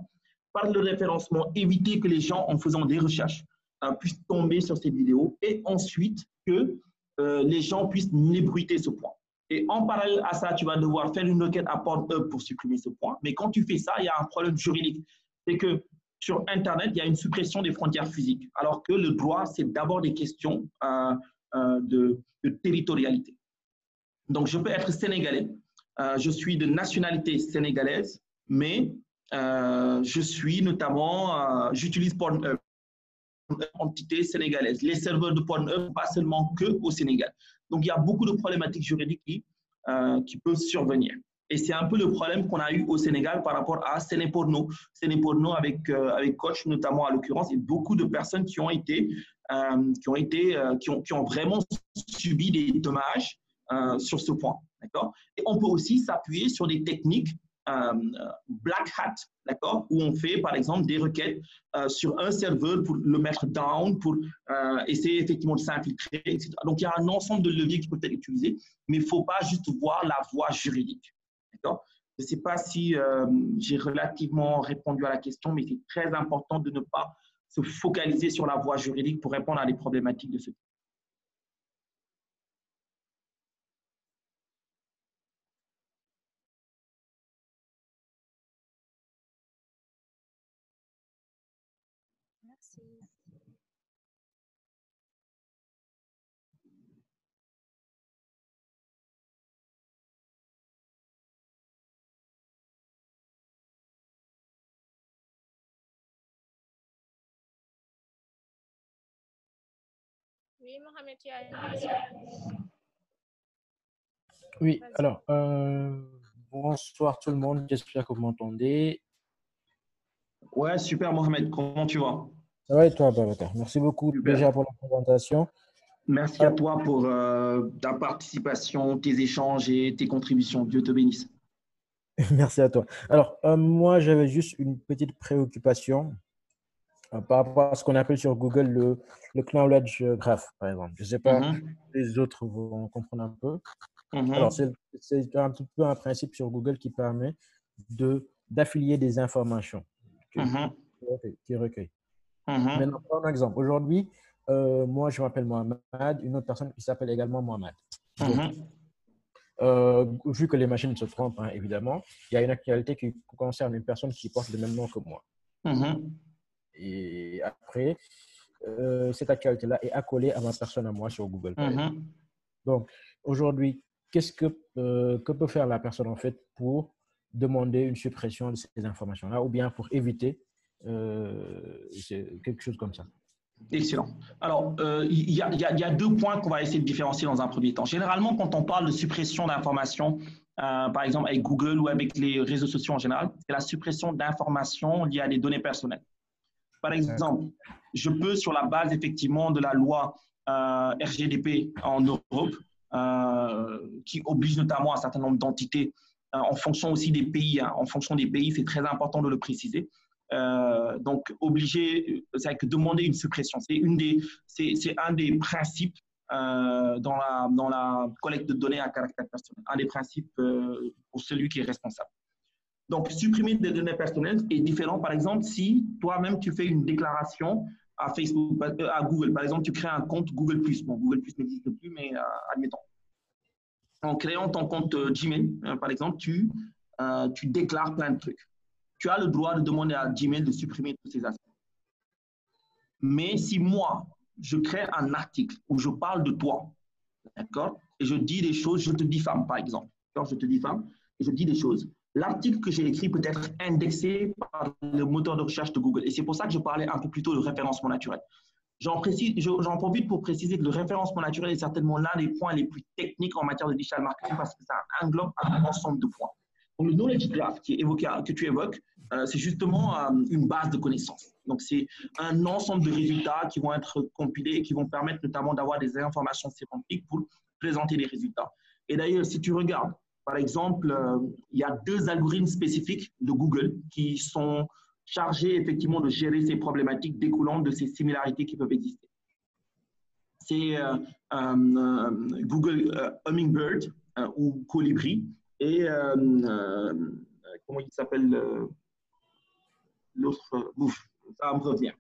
par le référencement, éviter que les gens, en faisant des recherches, euh, puissent tomber sur ces vidéos et ensuite que euh, les gens puissent n'ébruiter ce point. Et en parallèle à ça, tu vas devoir faire une requête à Pornhub pour supprimer ce point. Mais quand tu fais ça, il y a un problème juridique. C'est que sur Internet, il y a une suppression des frontières physiques, alors que le droit, c'est d'abord des questions euh, de, de territorialité. Donc, je peux être sénégalais, euh, je suis de nationalité sénégalaise, mais euh, je suis notamment, euh, j'utilise Pornhub, entité sénégalaise. Les serveurs de Pornhub, pas seulement que au Sénégal. Donc, il y a beaucoup de problématiques juridiques qui, qui peuvent survenir. Et c'est un peu le problème qu'on a eu au Sénégal par rapport à Sénéporno. Sénéporno avec, avec Coach, notamment à l'occurrence, et beaucoup de personnes qui ont été, qui ont, été qui, ont, qui ont vraiment subi des dommages euh, sur ce point. D'accord? Et on peut aussi s'appuyer sur des techniques euh, black hat, d'accord Où on fait, par exemple, des requêtes euh, sur un serveur pour le mettre down, pour essayer effectivement de s'infiltrer, etc. Donc, il y a un ensemble de leviers qui peuvent être utilisés, mais il ne faut pas juste voir la voie juridique. D'accord Je ne sais pas si j'ai relativement répondu à la question, mais c'est très important de ne pas se focaliser sur la voie juridique pour répondre à des problématiques de ce type. Oui, Mohamed, tu as une question. Oui, alors, euh, bonsoir tout le monde, j'espère que vous m'entendez. Ouais, super Mohamed, comment tu vas? Ça va et toi, Babacar? Merci beaucoup déjà pour la présentation. Merci à toi pour euh, ta participation, tes échanges et tes contributions. Dieu te bénisse. [laughs] Merci à toi. Alors, euh, moi, j'avais juste une petite préoccupation par rapport à ce qu'on appelle sur Google le, le knowledge graph, par exemple. Je ne sais pas mhm. les autres vont comprendre un peu. Alors, c'est un petit peu un principe sur Google qui permet d'affilier des informations qui, mhm. qui recueille. Maintenant, un exemple. Aujourd'hui, euh, moi, je m'appelle Mohamed, une autre personne qui s'appelle également Mohamed. Mhm. Euh, vu que les machines se trompent, hein, évidemment, il y a une actualité qui concerne une personne qui porte le même nom que moi. Et après, euh, cette actualité-là est accolée à ma personne à moi sur Google. Mhm. Donc, aujourd'hui, qu'est-ce que, que peut faire la personne en fait pour demander une suppression de ces informations-là ou bien pour éviter quelque chose comme ça? Excellent. Alors, euh, il y, a deux points qu'on va essayer de différencier dans un premier temps. Généralement, quand on parle de suppression d'informations, euh, par exemple avec Google ou avec les réseaux sociaux en général, c'est la suppression d'informations liées à des données personnelles. Par exemple, je peux, sur la base effectivement de la loi euh, RGDP en Europe, qui oblige notamment un certain nombre d'entités, en fonction aussi des pays, hein, en fonction des pays, c'est très important de le préciser, euh, donc, obligé, c'est que demander une suppression. C'est une des, c'est, un des principes euh, dans, la, dans la collecte de données à caractère personnel, un des principes euh, pour celui qui est responsable. Donc, supprimer des données personnelles est différent, par exemple, si toi-même tu fais une déclaration à Facebook, à Google. Par exemple, tu crées un compte Google+. Bon, Google+, n'existe plus, mais admettons. En créant ton compte Gmail, par exemple, tu, déclares plein de trucs tu as le droit de demander à Gmail de supprimer tous ces aspects. Mais si moi, je crée un article où je parle de toi, d'accord, et je dis des choses, je te diffame par exemple, je te diffame, et je dis des choses, l'article que j'ai écrit peut être indexé par le moteur de recherche de Google. Et c'est pour ça que je parlais un peu plus tôt de référencement naturel. J'en profite pour préciser que le référencement naturel est certainement l'un des points les plus techniques en matière de digital marketing parce que ça englobe un ensemble de points. Donc, le knowledge graph que tu évoques, euh, c'est justement euh, une base de connaissances. Donc, c'est un ensemble de résultats qui vont être compilés et qui vont permettre notamment d'avoir des informations sémantiques pour présenter les résultats. Et d'ailleurs, si tu regardes, par exemple, euh, il y a deux algorithmes spécifiques de Google qui sont chargés effectivement de gérer ces problématiques découlant de ces similarités qui peuvent exister. C'est Google Hummingbird ou Colibri et euh, euh, comment il s'appelle euh, l'autre ça me revient.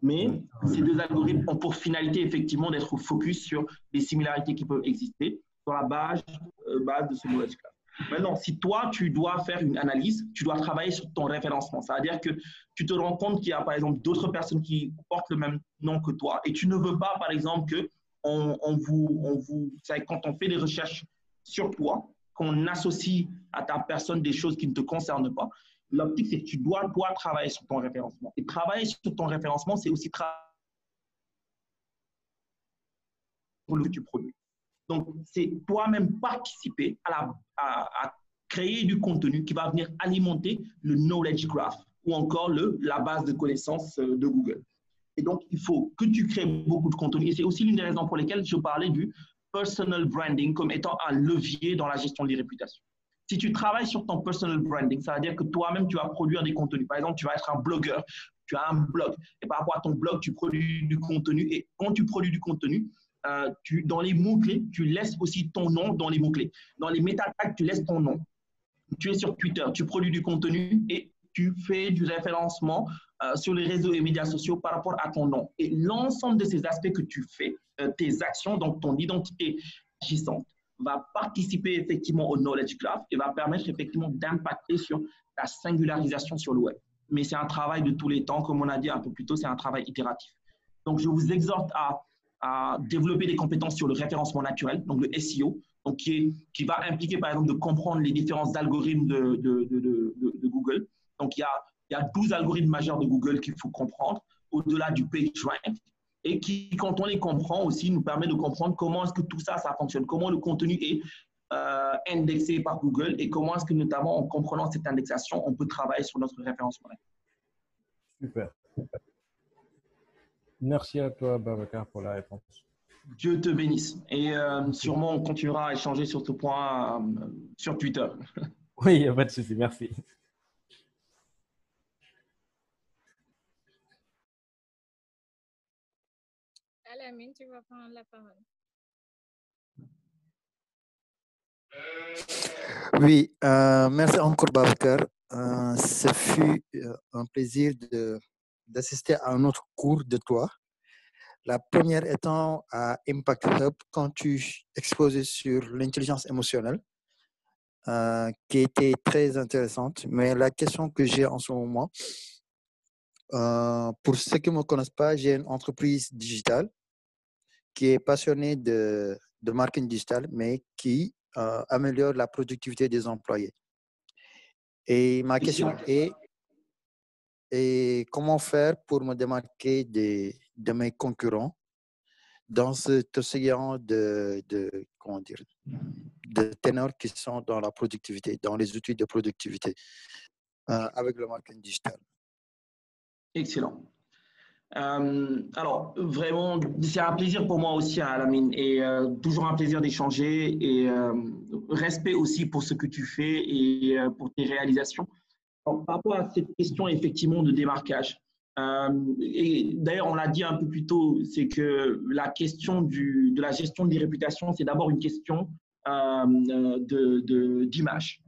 Mais ces deux algorithmes ont pour finalité effectivement d'être focus sur les similarités qui peuvent exister sur la base, base de ce knowledge graph. Maintenant, si toi, tu dois faire une analyse, tu dois travailler sur ton référencement. C'est-à-dire que tu te rends compte qu'il y a, par exemple, d'autres personnes qui portent le même nom que toi et tu ne veux pas, par exemple, que on vous, on vous, quand on fait des recherches sur toi, qu'on associe à ta personne des choses qui ne te concernent pas. L'optique, c'est que tu dois, toi, travailler sur ton référencement. Et travailler sur ton référencement, c'est aussi travailler sur le que tu produis. Donc, c'est toi-même participer à, créer du contenu qui va venir alimenter le knowledge graph ou encore la base de connaissances euh, de Google. Et donc, il faut que tu crées beaucoup de contenu. Et c'est aussi l'une des raisons pour lesquelles je parlais du personal branding comme étant un levier dans la gestion des réputations. Si tu travailles sur ton personal branding, ça veut dire que toi-même, tu vas produire des contenus. Par exemple, tu vas être un blogueur, tu as un blog, et par rapport à ton blog, tu produis du contenu. Et quand tu produis du contenu, euh, tu, dans les mots-clés, tu laisses aussi ton nom dans les mots-clés. Dans les meta tu laisses ton nom. Tu es sur Twitter, tu produis du contenu et tu fais du référencement euh, sur les réseaux et médias sociaux par rapport à ton nom. Et l'ensemble de ces aspects que tu fais, euh, tes actions, donc ton identité agissante, va participer effectivement au knowledge graph et va permettre effectivement d'impacter sur la singularisation sur le web. Mais c'est un travail de tous les temps, comme on a dit un peu plus tôt, c'est un travail itératif. Donc, je vous exhorte à, à, développer des compétences sur le référencement naturel, donc le SEO, donc qui, qui, va impliquer par exemple de comprendre les différents algorithmes de, Google. Donc, il y, a, il y a 12 algorithmes majeurs de Google qu'il faut comprendre, au-delà du page rank et qui, quand on les comprend aussi, nous permet de comprendre comment est-ce que tout ça, ça fonctionne, comment le contenu est euh, indexé par Google et comment est-ce que, notamment, en comprenant cette indexation, on peut travailler sur notre référencement. Super. Merci à toi, Babacar, pour la réponse. Dieu te bénisse. Et euh, sûrement, on continuera à échanger sur ce point euh, sur Twitter. [laughs] Oui, il n'y a pas de souci. Merci. Alamine, tu vas prendre la parole. Oui, euh, merci encore, Babacar. ce fut un plaisir d'assister à un autre cours de toi. La première étant à Impact Hub, quand tu exposais sur l'intelligence émotionnelle, euh, qui était très intéressante. Mais la question que j'ai en ce moment, euh, pour ceux qui ne me connaissent pas, j'ai une entreprise digitale qui est passionnée de, de marketing digital, mais qui euh, améliore la productivité des employés. Et ma question est, et comment faire pour me démarquer de mes concurrents dans cet océan de, de, comment dire, de ténors qui sont dans la productivité, dans les outils de productivité euh, avec le marketing digital? Excellent. Euh, alors, vraiment, c'est un plaisir pour moi aussi, à hein, Alamine, et euh, toujours un plaisir d'échanger et respect aussi pour ce que tu fais et pour tes réalisations. Par rapport à cette question, effectivement, de démarquage, euh, et d'ailleurs, on l'a dit un peu plus tôt, c'est que la question de la gestion des réputations, c'est d'abord une question euh, d'image.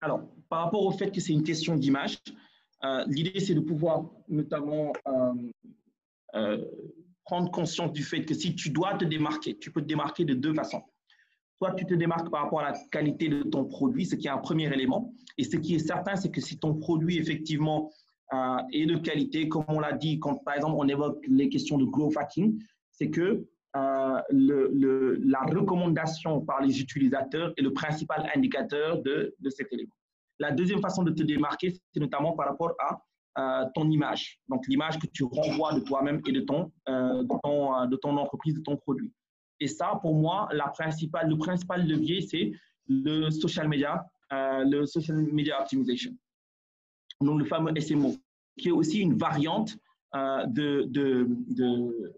Alors, par rapport au fait que c'est une question d'image, euh, l'idée c'est de pouvoir notamment prendre conscience du fait que si tu dois te démarquer, tu peux te démarquer de deux façons. Soit tu te démarques par rapport à la qualité de ton produit, ce qui est un premier élément. Et ce qui est certain, c'est que si ton produit, effectivement, euh, est de qualité, comme on l'a dit, quand par exemple on évoque les questions de growth hacking, c'est que euh, la recommandation par les utilisateurs est le principal indicateur de cet élément. La deuxième façon de te démarquer, c'est notamment par rapport à euh, ton image, donc l'image que tu renvoies de toi-même et de ton, de, ton, de ton entreprise, de ton produit. Et ça, pour moi, la principale, le principal levier, c'est le social media, euh, le social media optimization. Donc, le fameux SMO, qui est aussi une variante euh, de, de, de,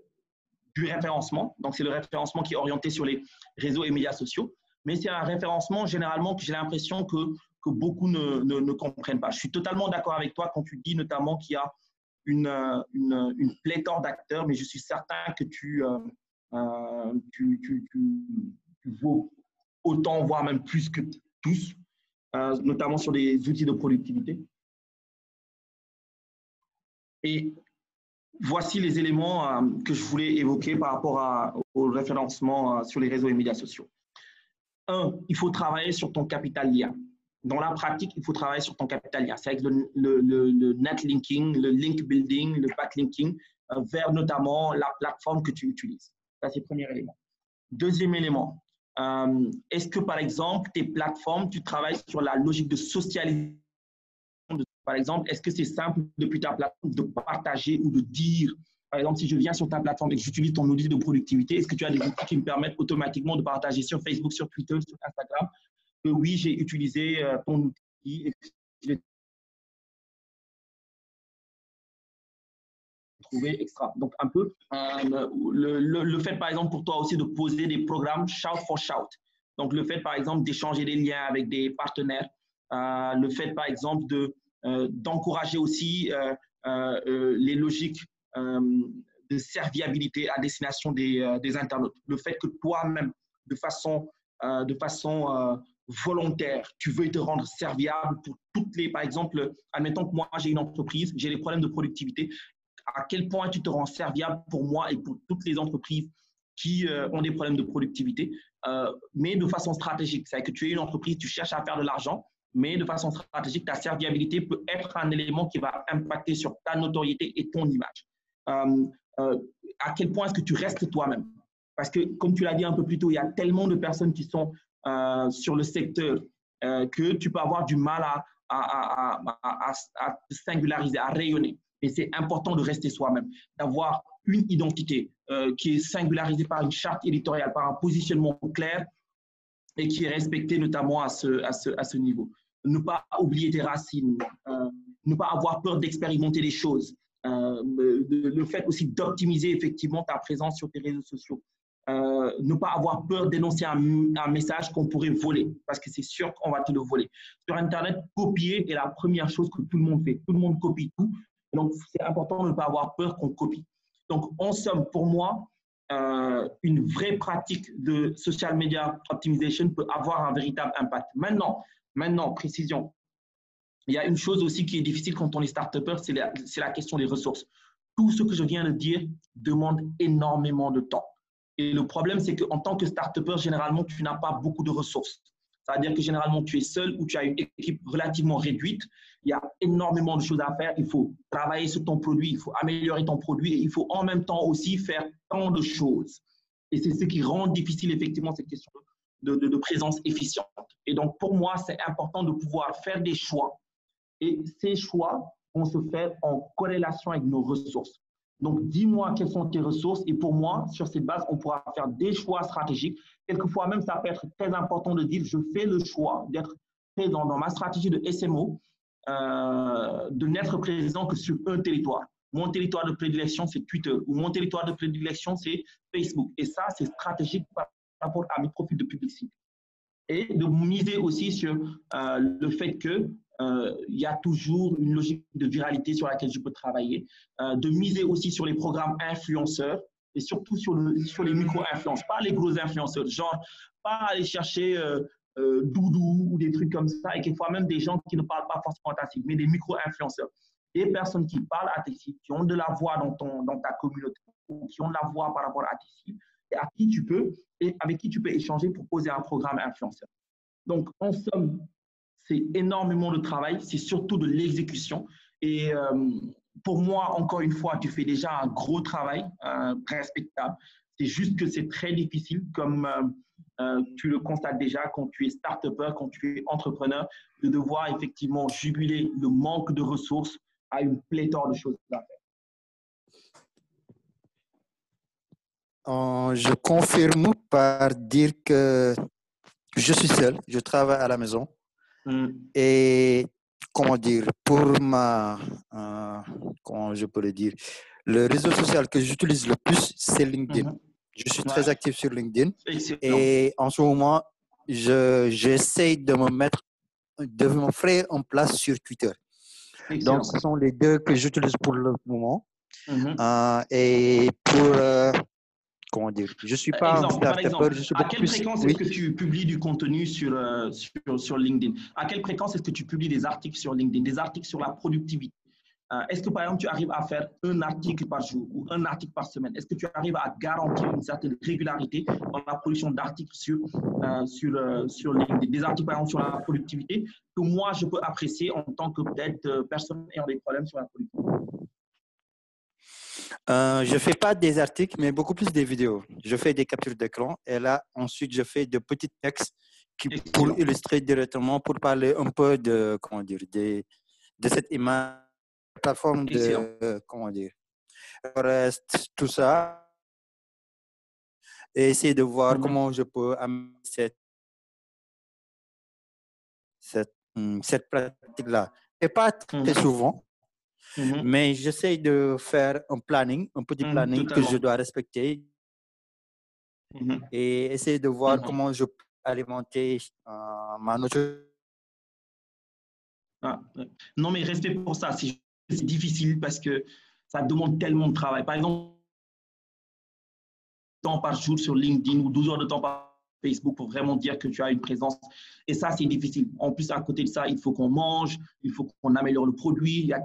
du référencement. Donc, c'est le référencement qui est orienté sur les réseaux et médias sociaux. Mais c'est un référencement généralement que j'ai l'impression que, que beaucoup ne, ne, ne, comprennent pas. Je suis totalement d'accord avec toi quand tu dis notamment qu'il y a une, une, une pléthore d'acteurs, mais je suis certain que tu, euh, euh, tu, tu, tu, vaux autant, voire même plus que tous, euh, notamment sur les outils de productivité. Et voici les éléments euh, que je voulais évoquer par rapport au référencement sur les réseaux et médias sociaux. Un, il faut travailler sur ton capital lien. Dans la pratique, il faut travailler sur ton capital lien. C'est avec le, le, le, net linking, le link building, le backlinking vers notamment la plateforme que tu utilises. Ça, c'est le premier élément. Deuxième élément, euh, est-ce que par exemple, tes plateformes, tu travailles sur la logique de socialisation Par exemple, est-ce que c'est simple depuis ta plateforme de partager ou de dire par exemple, si je viens sur ta plateforme et que j'utilise ton outil de productivité, est-ce que tu as des outils qui me permettent automatiquement de partager sur Facebook, sur Twitter, sur Instagram que oui, j'ai utilisé euh, ton outil extra. Donc, un peu euh, le, le, fait, par exemple, pour toi aussi de poser des programmes shout for shout. Donc, le fait, par exemple, d'échanger des liens avec des partenaires. Euh, le fait, par exemple, de d'encourager aussi les logiques de serviabilité à destination des, des internautes. Le fait que toi-même, de façon, de façon volontaire, tu veux te rendre serviable pour toutes les, par exemple, admettons que moi j'ai une entreprise, j'ai des problèmes de productivité, à quel point tu te rends serviable pour moi et pour toutes les entreprises qui euh, ont des problèmes de productivité, euh, mais de façon stratégique. C'est-à-dire que tu es une entreprise, tu cherches à faire de l'argent, mais de façon stratégique, ta serviabilité peut être un élément qui va impacter sur ta notoriété et ton image. Euh, à quel point est-ce que tu restes toi-même? Parce que, comme tu l'as dit un peu plus tôt, il y a tellement de personnes qui sont sur le secteur que tu peux avoir du mal à, à, singulariser, à rayonner. Et c'est important de rester soi-même, d'avoir une identité euh, qui est singularisée par une charte éditoriale, par un positionnement clair et qui est respecté notamment à ce, ce, niveau. Ne pas oublier tes racines, euh, ne pas avoir peur d'expérimenter les choses, euh, le fait aussi d'optimiser effectivement ta présence sur tes réseaux sociaux. Euh, ne pas avoir peur d'énoncer un, message qu'on pourrait voler, parce que c'est sûr qu'on va te le voler. Sur Internet, copier est la première chose que tout le monde fait. Tout le monde copie tout. Donc, c'est important de ne pas avoir peur qu'on copie. Donc, en somme, pour moi, euh, une vraie pratique de social media optimization peut avoir un véritable impact. Maintenant, maintenant, précision. Il y a une chose aussi qui est difficile quand on est start-upper, c'est la, la question des ressources. Tout ce que je viens de dire demande énormément de temps. Et le problème, c'est qu'en tant que start-upper, généralement, tu n'as pas beaucoup de ressources. C'est-à-dire que généralement, tu es seul ou tu as une équipe relativement réduite. Il y a énormément de choses à faire. Il faut travailler sur ton produit, il faut améliorer ton produit et il faut en même temps aussi faire tant de choses. Et c'est ce qui rend difficile effectivement cette question de présence efficiente. Et donc, pour moi, c'est important de pouvoir faire des choix. Et ces choix vont se faire en corrélation avec nos ressources. Donc, dis-moi quelles sont tes ressources et pour moi, sur cette base, on pourra faire des choix stratégiques. Quelquefois même, ça peut être très important de dire, je fais le choix d'être présent dans ma stratégie de SMO, euh, de n'être présent que sur un territoire. Mon territoire de prédilection, c'est Twitter ou mon territoire de prédilection, c'est Facebook. Et ça, c'est stratégique par rapport à mes profils de publicité. Et de miser aussi sur euh, le fait que euh, il y a toujours une logique de viralité sur laquelle je peux travailler, euh, de miser aussi sur les programmes influenceurs et surtout sur, le, sur les micro-influenceurs, pas les gros influenceurs, genre pas aller chercher euh, Doudou ou des trucs comme ça, et quelquefois même des gens qui ne parlent pas forcément cible, mais des micro-influenceurs. Des personnes qui parlent à tes cibles, qui ont de la voix dans, ton, dans ta communauté, ou qui ont de la voix par rapport à tes cibles, et à qui tu peux, et avec qui tu peux échanger pour poser un programme influenceur. Donc, en somme, c'est énormément de travail, c'est surtout de l'exécution. Et euh, pour moi, encore une fois, tu fais déjà un gros travail, euh, respectable. C'est juste que c'est très difficile, comme euh, tu le constates déjà quand tu es start-upper, quand tu es entrepreneur, de devoir effectivement jubiler le manque de ressources à une pléthore de choses à faire. Je confirme par dire que je suis seul, je travaille à la maison. Mm. Et comment dire, pour ma, euh, comment je peux le dire, le réseau social que j'utilise le plus, c'est LinkedIn. Mm -hmm. Je suis très actif sur LinkedIn. Et en ce moment, j'essaie je, de me mettre, de me faire en place sur Twitter. Excellent. Donc, ce sont les deux que j'utilise pour le moment. Mm -hmm. euh, et pour, euh, comment dire, je suis pas exemple, un exemple, je suis À quelle plus... fréquence oui. est-ce que tu publies du contenu sur, euh, sur, sur LinkedIn? À quelle fréquence est-ce que tu publies des articles sur LinkedIn, des articles sur la productivité? Euh, Est-ce que par exemple tu arrives à faire un article par jour ou un article par semaine? Est-ce que tu arrives à garantir une certaine régularité dans la production d'articles sur, euh, sur, sur LinkedIn? Des articles par exemple sur la productivité que moi je peux apprécier en tant que peut-être personne ayant des problèmes sur la productivité euh, je fais pas des articles, mais beaucoup plus des vidéos. Je fais des captures d'écran et là, ensuite, je fais de petits textes qui, pour illustrer directement, pour parler un peu de, comment dire, de, de cette image, plateforme de, euh, comment dire, reste, tout ça. Et essayer de voir mm -hmm. comment je peux amener cette, cette, cette pratique-là. Et pas très -hmm. souvent, Mm -hmm. Mais j'essaie de faire un planning, un petit planning mmh, que je dois respecter mm -hmm. et essayer de voir comment je peux alimenter euh, ma nourriture. Ah, non, mais respect pour ça. C'est difficile parce que ça demande tellement de travail. Par exemple, temps par jour sur LinkedIn ou 12 heures de temps par Facebook pour vraiment dire que tu as une présence. Et ça, c'est difficile. En plus, à côté de ça, il faut qu'on mange, il faut qu'on améliore le produit. Il y a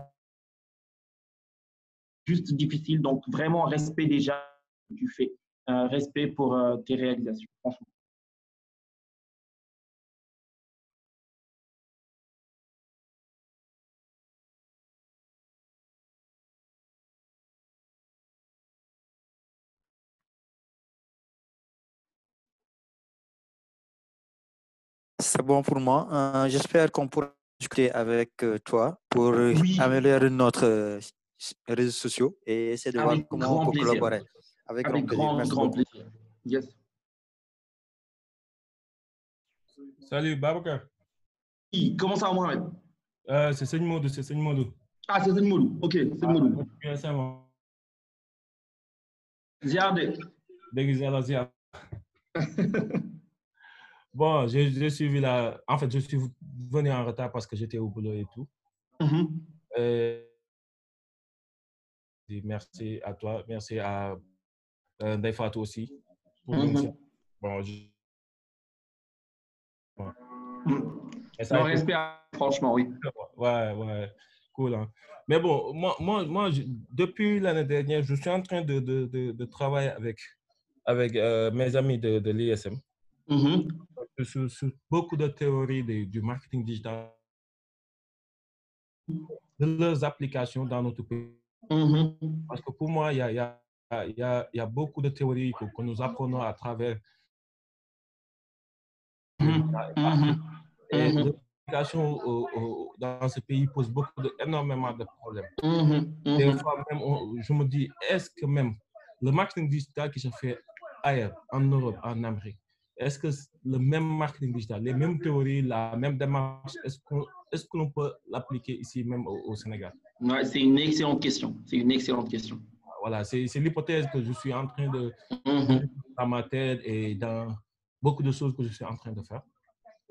juste difficile. Donc, vraiment, respect déjà du fait. Euh, respect pour euh, tes réalisations, franchement. C'est bon pour moi. Euh, J'espère qu'on pourra discuter avec toi pour améliorer notre réseaux sociaux et essayer de voir comment on peut collaborer. Avec, grand, grand, plaisir. Yes. Salut, Babacar. Comment ça va, Mohamed? Euh, C'est Seigne Modou, c'est Seigne Modou. Ah, c'est Seigne Modou. Ok, c'est ah, Modou. ça va. Ziar de. Déguisé la ziar. bon, j'ai suivi la... En fait, je suis venu en retard parce que j'étais au boulot et tout. Mm -hmm. euh... Merci à toi, merci à euh, aussi. Pour mm -hmm. Bon, je... ouais. Ça non, respect, franchement, oui. Ouais, ouais, cool. Hein. Mais bon, moi, moi, moi je, depuis l'année dernière, je suis en train de, de, de, de travailler avec, avec euh, mes amis de, de l'ISM mm -hmm. sur, sur, beaucoup de théories de, du marketing digital, de leurs applications dans notre pays. Mm -hmm. Parce que pour moi, il y a, y, a, y, a, y a beaucoup de théories que, que nous apprenons à travers. Mm -hmm. Et l'application dans ce pays pose beaucoup de, énormément de problèmes. Des fois même, on, je me dis, est-ce que même le marketing digital qui se fait ailleurs, en Europe, en Amérique, est-ce que le même marketing digital, les mêmes théories, la même démarche, est-ce qu'on est qu peut l'appliquer ici même au, au Sénégal? Ouais, C'est une excellente question. C'est une excellente question. Voilà, c'est l'hypothèse que je suis en train de mm -hmm. dans ma tête et dans beaucoup de choses que je suis en train de faire.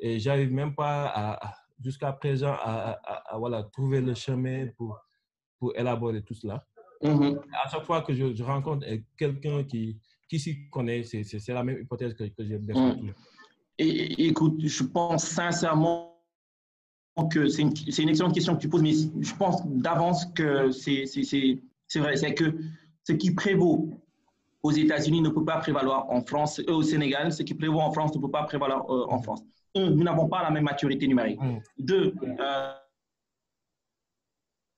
Et j'arrive même pas jusqu'à présent à, à, à, voilà, trouver le chemin pour, pour élaborer tout cela. Mm -hmm. À chaque fois que je, je rencontre quelqu'un qui, qui s'y connaît, c'est la même hypothèse que, que j'ai mm. Écoute, je pense sincèrement que c'est une, une, excellente question que tu poses, mais je pense d'avance que c'est vrai, c'est que ce qui prévaut aux États-Unis ne peut pas prévaloir en France, euh, au Sénégal, ce qui prévaut en France ne peut pas prévaloir euh, en France un, nous n'avons pas la même maturité numérique. Mm. Deux, euh,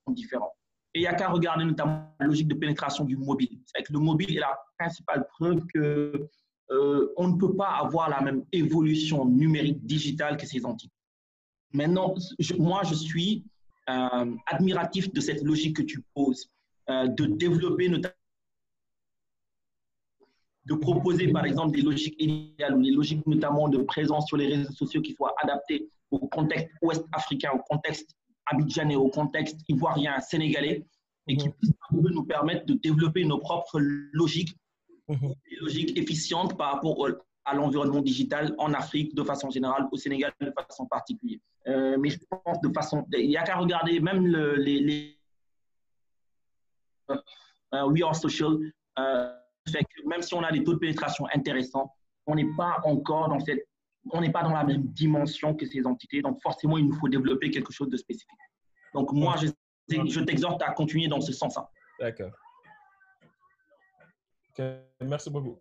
différents. Et il n'y a qu'à regarder notamment la logique de pénétration du mobile. C'est que le mobile est la principale preuve que euh, on ne peut pas avoir la même évolution numérique digitale que ces entités. Maintenant, je, moi, je suis euh, admiratif de cette logique que tu poses, euh, de développer notamment de proposer par exemple des logiques initiales ou des logiques notamment de présence sur les réseaux sociaux qui soient adaptées au contexte ouest africain, au contexte abidjanais, au contexte ivoirien, sénégalais, et qui mhm. puissent nous permettre de développer nos propres logiques, mmh. des logiques efficientes par rapport au, à l'environnement digital en Afrique de façon générale, au Sénégal de façon particulière. Euh, mais je pense de façon, il n'y a qu'à regarder même le, les, les We Are Social. Euh, fait que même si on a des taux de pénétration intéressants, on n'est pas encore dans cette, on n'est pas dans la même dimension que ces entités. Donc forcément, il nous faut développer quelque chose de spécifique. Donc moi, je, je t'exhorte à continuer dans ce sens-là. D'accord. Merci beaucoup.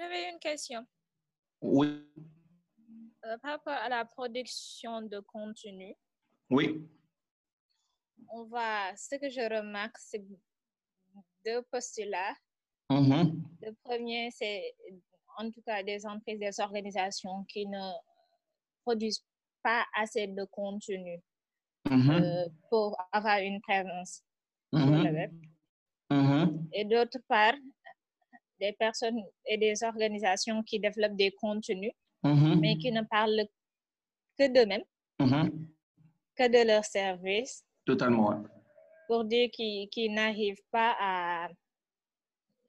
J'avais une question. Oui. Euh, par rapport à la production de contenu. Oui. On va, ce que je remarque, c'est deux postulats. Mm -hmm. Le premier, c'est en tout cas des entreprises, des organisations qui ne produisent pas assez de contenu mm -hmm. euh, pour avoir une présence mm -hmm. sur le web. Et d'autre part, des personnes et des organisations qui développent des contenus, mm -hmm. mais qui ne parlent que d'eux-mêmes, mm -hmm. que de leurs services. Totalement. Pour dire qu'ils qu n'arrivent pas à,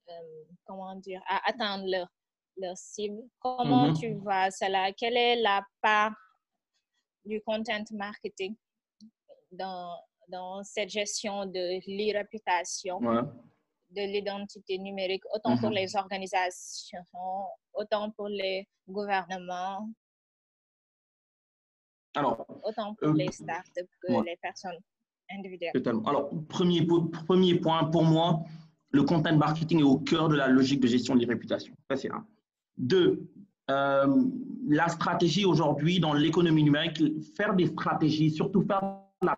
euh, comment dire, à atteindre leur, leur cible. Comment mm -hmm. tu vois cela? Quelle est la part du content marketing dans, dans cette gestion de l'e-réputation? Ouais de l'identité numérique, autant mm -hmm. pour les organisations, autant pour les gouvernements, Alors, autant pour euh, les startups que ouais. les personnes individuelles. Totalement. Alors, premier, premier point, pour moi, le content marketing est au cœur de la logique de gestion des réputations. Ça, c'est un. Deux, euh, la stratégie aujourd'hui dans l'économie numérique, faire des stratégies, surtout faire la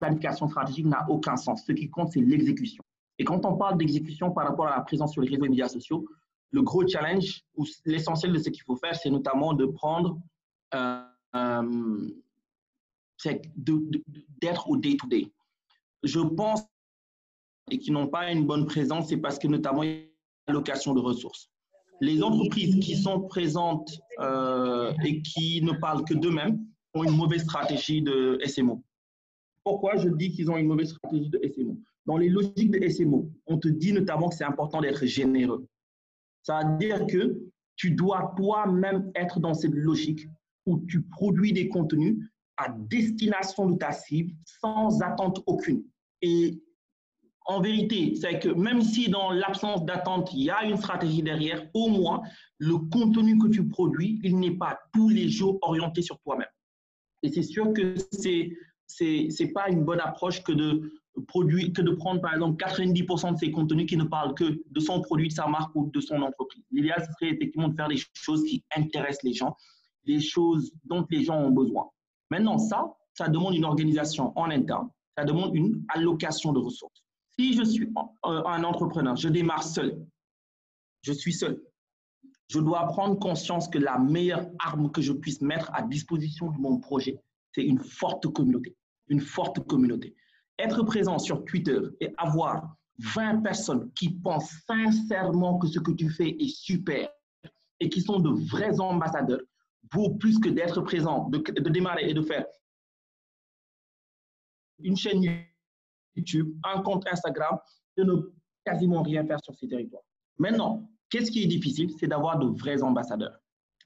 planification stratégique n'a aucun sens. Ce qui compte, c'est l'exécution. Et quand on parle d'exécution par rapport à la présence sur les réseaux et médias sociaux, le gros challenge ou l'essentiel de ce qu'il faut faire, c'est notamment de prendre, euh, d'être au day-to-day. Je pense et qui n'ont pas une bonne présence, c'est parce que notamment il y a l'allocation de ressources. Les entreprises qui sont présentes euh, et qui ne parlent que d'eux-mêmes ont une mauvaise stratégie de SMO. Pourquoi je dis qu'ils ont une mauvaise stratégie de SMO Dans les logiques de SMO, on te dit notamment que c'est important d'être généreux. Ça veut dire que tu dois toi-même être dans cette logique où tu produis des contenus à destination de ta cible sans attente aucune. Et en vérité, c'est que même si dans l'absence d'attente, il y a une stratégie derrière, au moins, le contenu que tu produis, il n'est pas tous les jours orienté sur toi-même. Et c'est sûr que c'est c'est pas une bonne approche que de produire, que de prendre par exemple 90% de ces contenus qui ne parlent que de son produit, de sa marque ou de son entreprise. L'idéal, ce serait effectivement de faire des choses qui intéressent les gens, des choses dont les gens ont besoin. Maintenant, ça, ça demande une organisation en interne, ça demande une allocation de ressources. Si je suis euh, un entrepreneur, je démarre seul, je suis seul, je dois prendre conscience que la meilleure arme que je puisse mettre à disposition de mon projet, c'est une forte communauté. Une forte communauté. Être présent sur Twitter et avoir 20 personnes qui pensent sincèrement que ce que tu fais est super et qui sont de vrais ambassadeurs vaut plus que d'être présent, de, démarrer et de faire une chaîne YouTube, un compte Instagram, de ne quasiment rien faire sur ces territoires. Maintenant, qu'est-ce qui est difficile? C'est d'avoir de vrais ambassadeurs.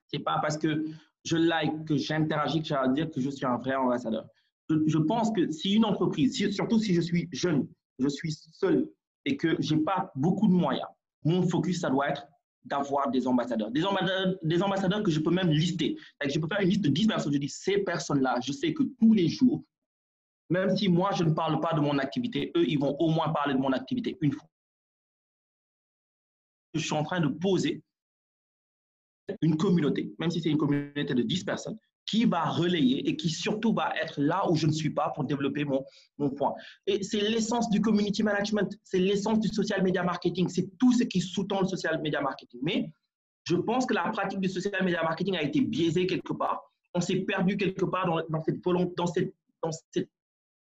C'est pas parce que je like, que j'interagis, que ça veut dire que je suis un vrai ambassadeur. Je, pense que si une entreprise, surtout si je suis jeune, je suis seul et que j'ai pas beaucoup de moyens, mon focus, ça doit être d'avoir des ambassadeurs. Des ambassadeurs, des ambassadeurs que je peux même lister. Je peux faire une liste de 10 personnes. Je dis, ces personnes-là, je sais que tous les jours, même si moi, je ne parle pas de mon activité, eux, ils vont au moins parler de mon activité une fois. Je suis en train de poser une communauté, même si c'est une communauté de 10 personnes, qui va relayer et qui surtout va être là où je ne suis pas pour développer mon, mon point. Et c'est l'essence du community management, c'est l'essence du social media marketing, c'est tout ce qui sous-tend le social media marketing. Mais je pense que la pratique du social media marketing a été biaisée quelque part. On s'est perdu quelque part dans, cette, dans cette, dans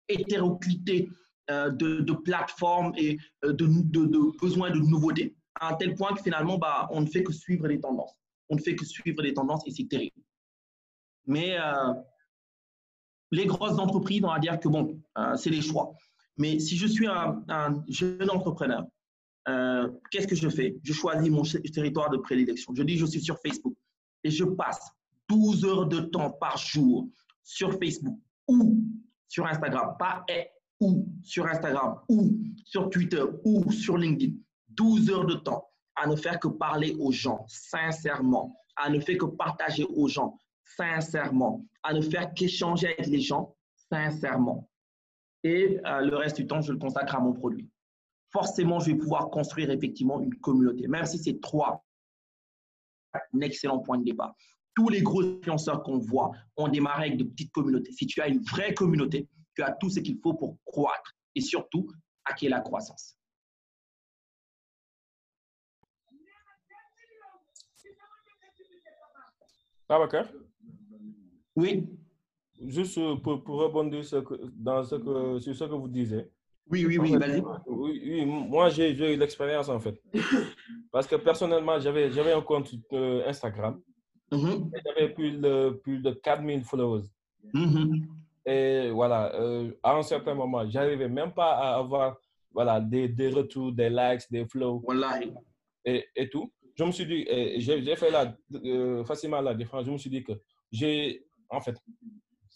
hétéroclité euh, de, plateformes et euh, de, de, de besoins de nouveautés, à un tel point que finalement, bah, on ne fait que suivre les tendances. On ne fait que suivre les tendances et c'est terrible. Mais euh, les grosses entreprises, on va dire que bon, c'est les choix. Mais si je suis un, un jeune entrepreneur, qu'est-ce que je fais? Je choisis mon territoire de prédilection. Je dis, je suis sur Facebook et je passe 12 heures de temps par jour sur Facebook ou sur Instagram, pas et ou sur Instagram ou sur Twitter ou sur LinkedIn, 12 heures de temps à ne faire que parler aux gens sincèrement, à ne faire que partager aux gens sincèrement, à ne faire qu'échanger avec les gens sincèrement. Et euh, le reste du temps, je le consacre à mon produit. Forcément, je vais pouvoir construire effectivement une communauté, même si c'est trois. Un excellent point de départ tous les gros influenceurs qu'on voit ont démarré avec de petites communautés. Si tu as une vraie communauté, tu as tout ce qu'il faut pour croître et surtout acquérir la croissance. Babacar Oui. Juste pour, pour rebondir sur ce, dans ce que, sur ce que vous disiez. Oui, oui, oui. Oui, oui, moi, j'ai eu l'expérience en fait. Parce que personnellement, j'avais un compte euh, Instagram. Mm J'avais plus de, plus de 4000 followers. Mm-hmm. Et voilà, euh, à un certain moment, j'arrivais même pas à avoir voilà, des, des retours, des likes, des flows et, et, tout. Je me suis dit, j'ai fait la, euh, facilement la différence. Je me suis dit que j'ai, en fait,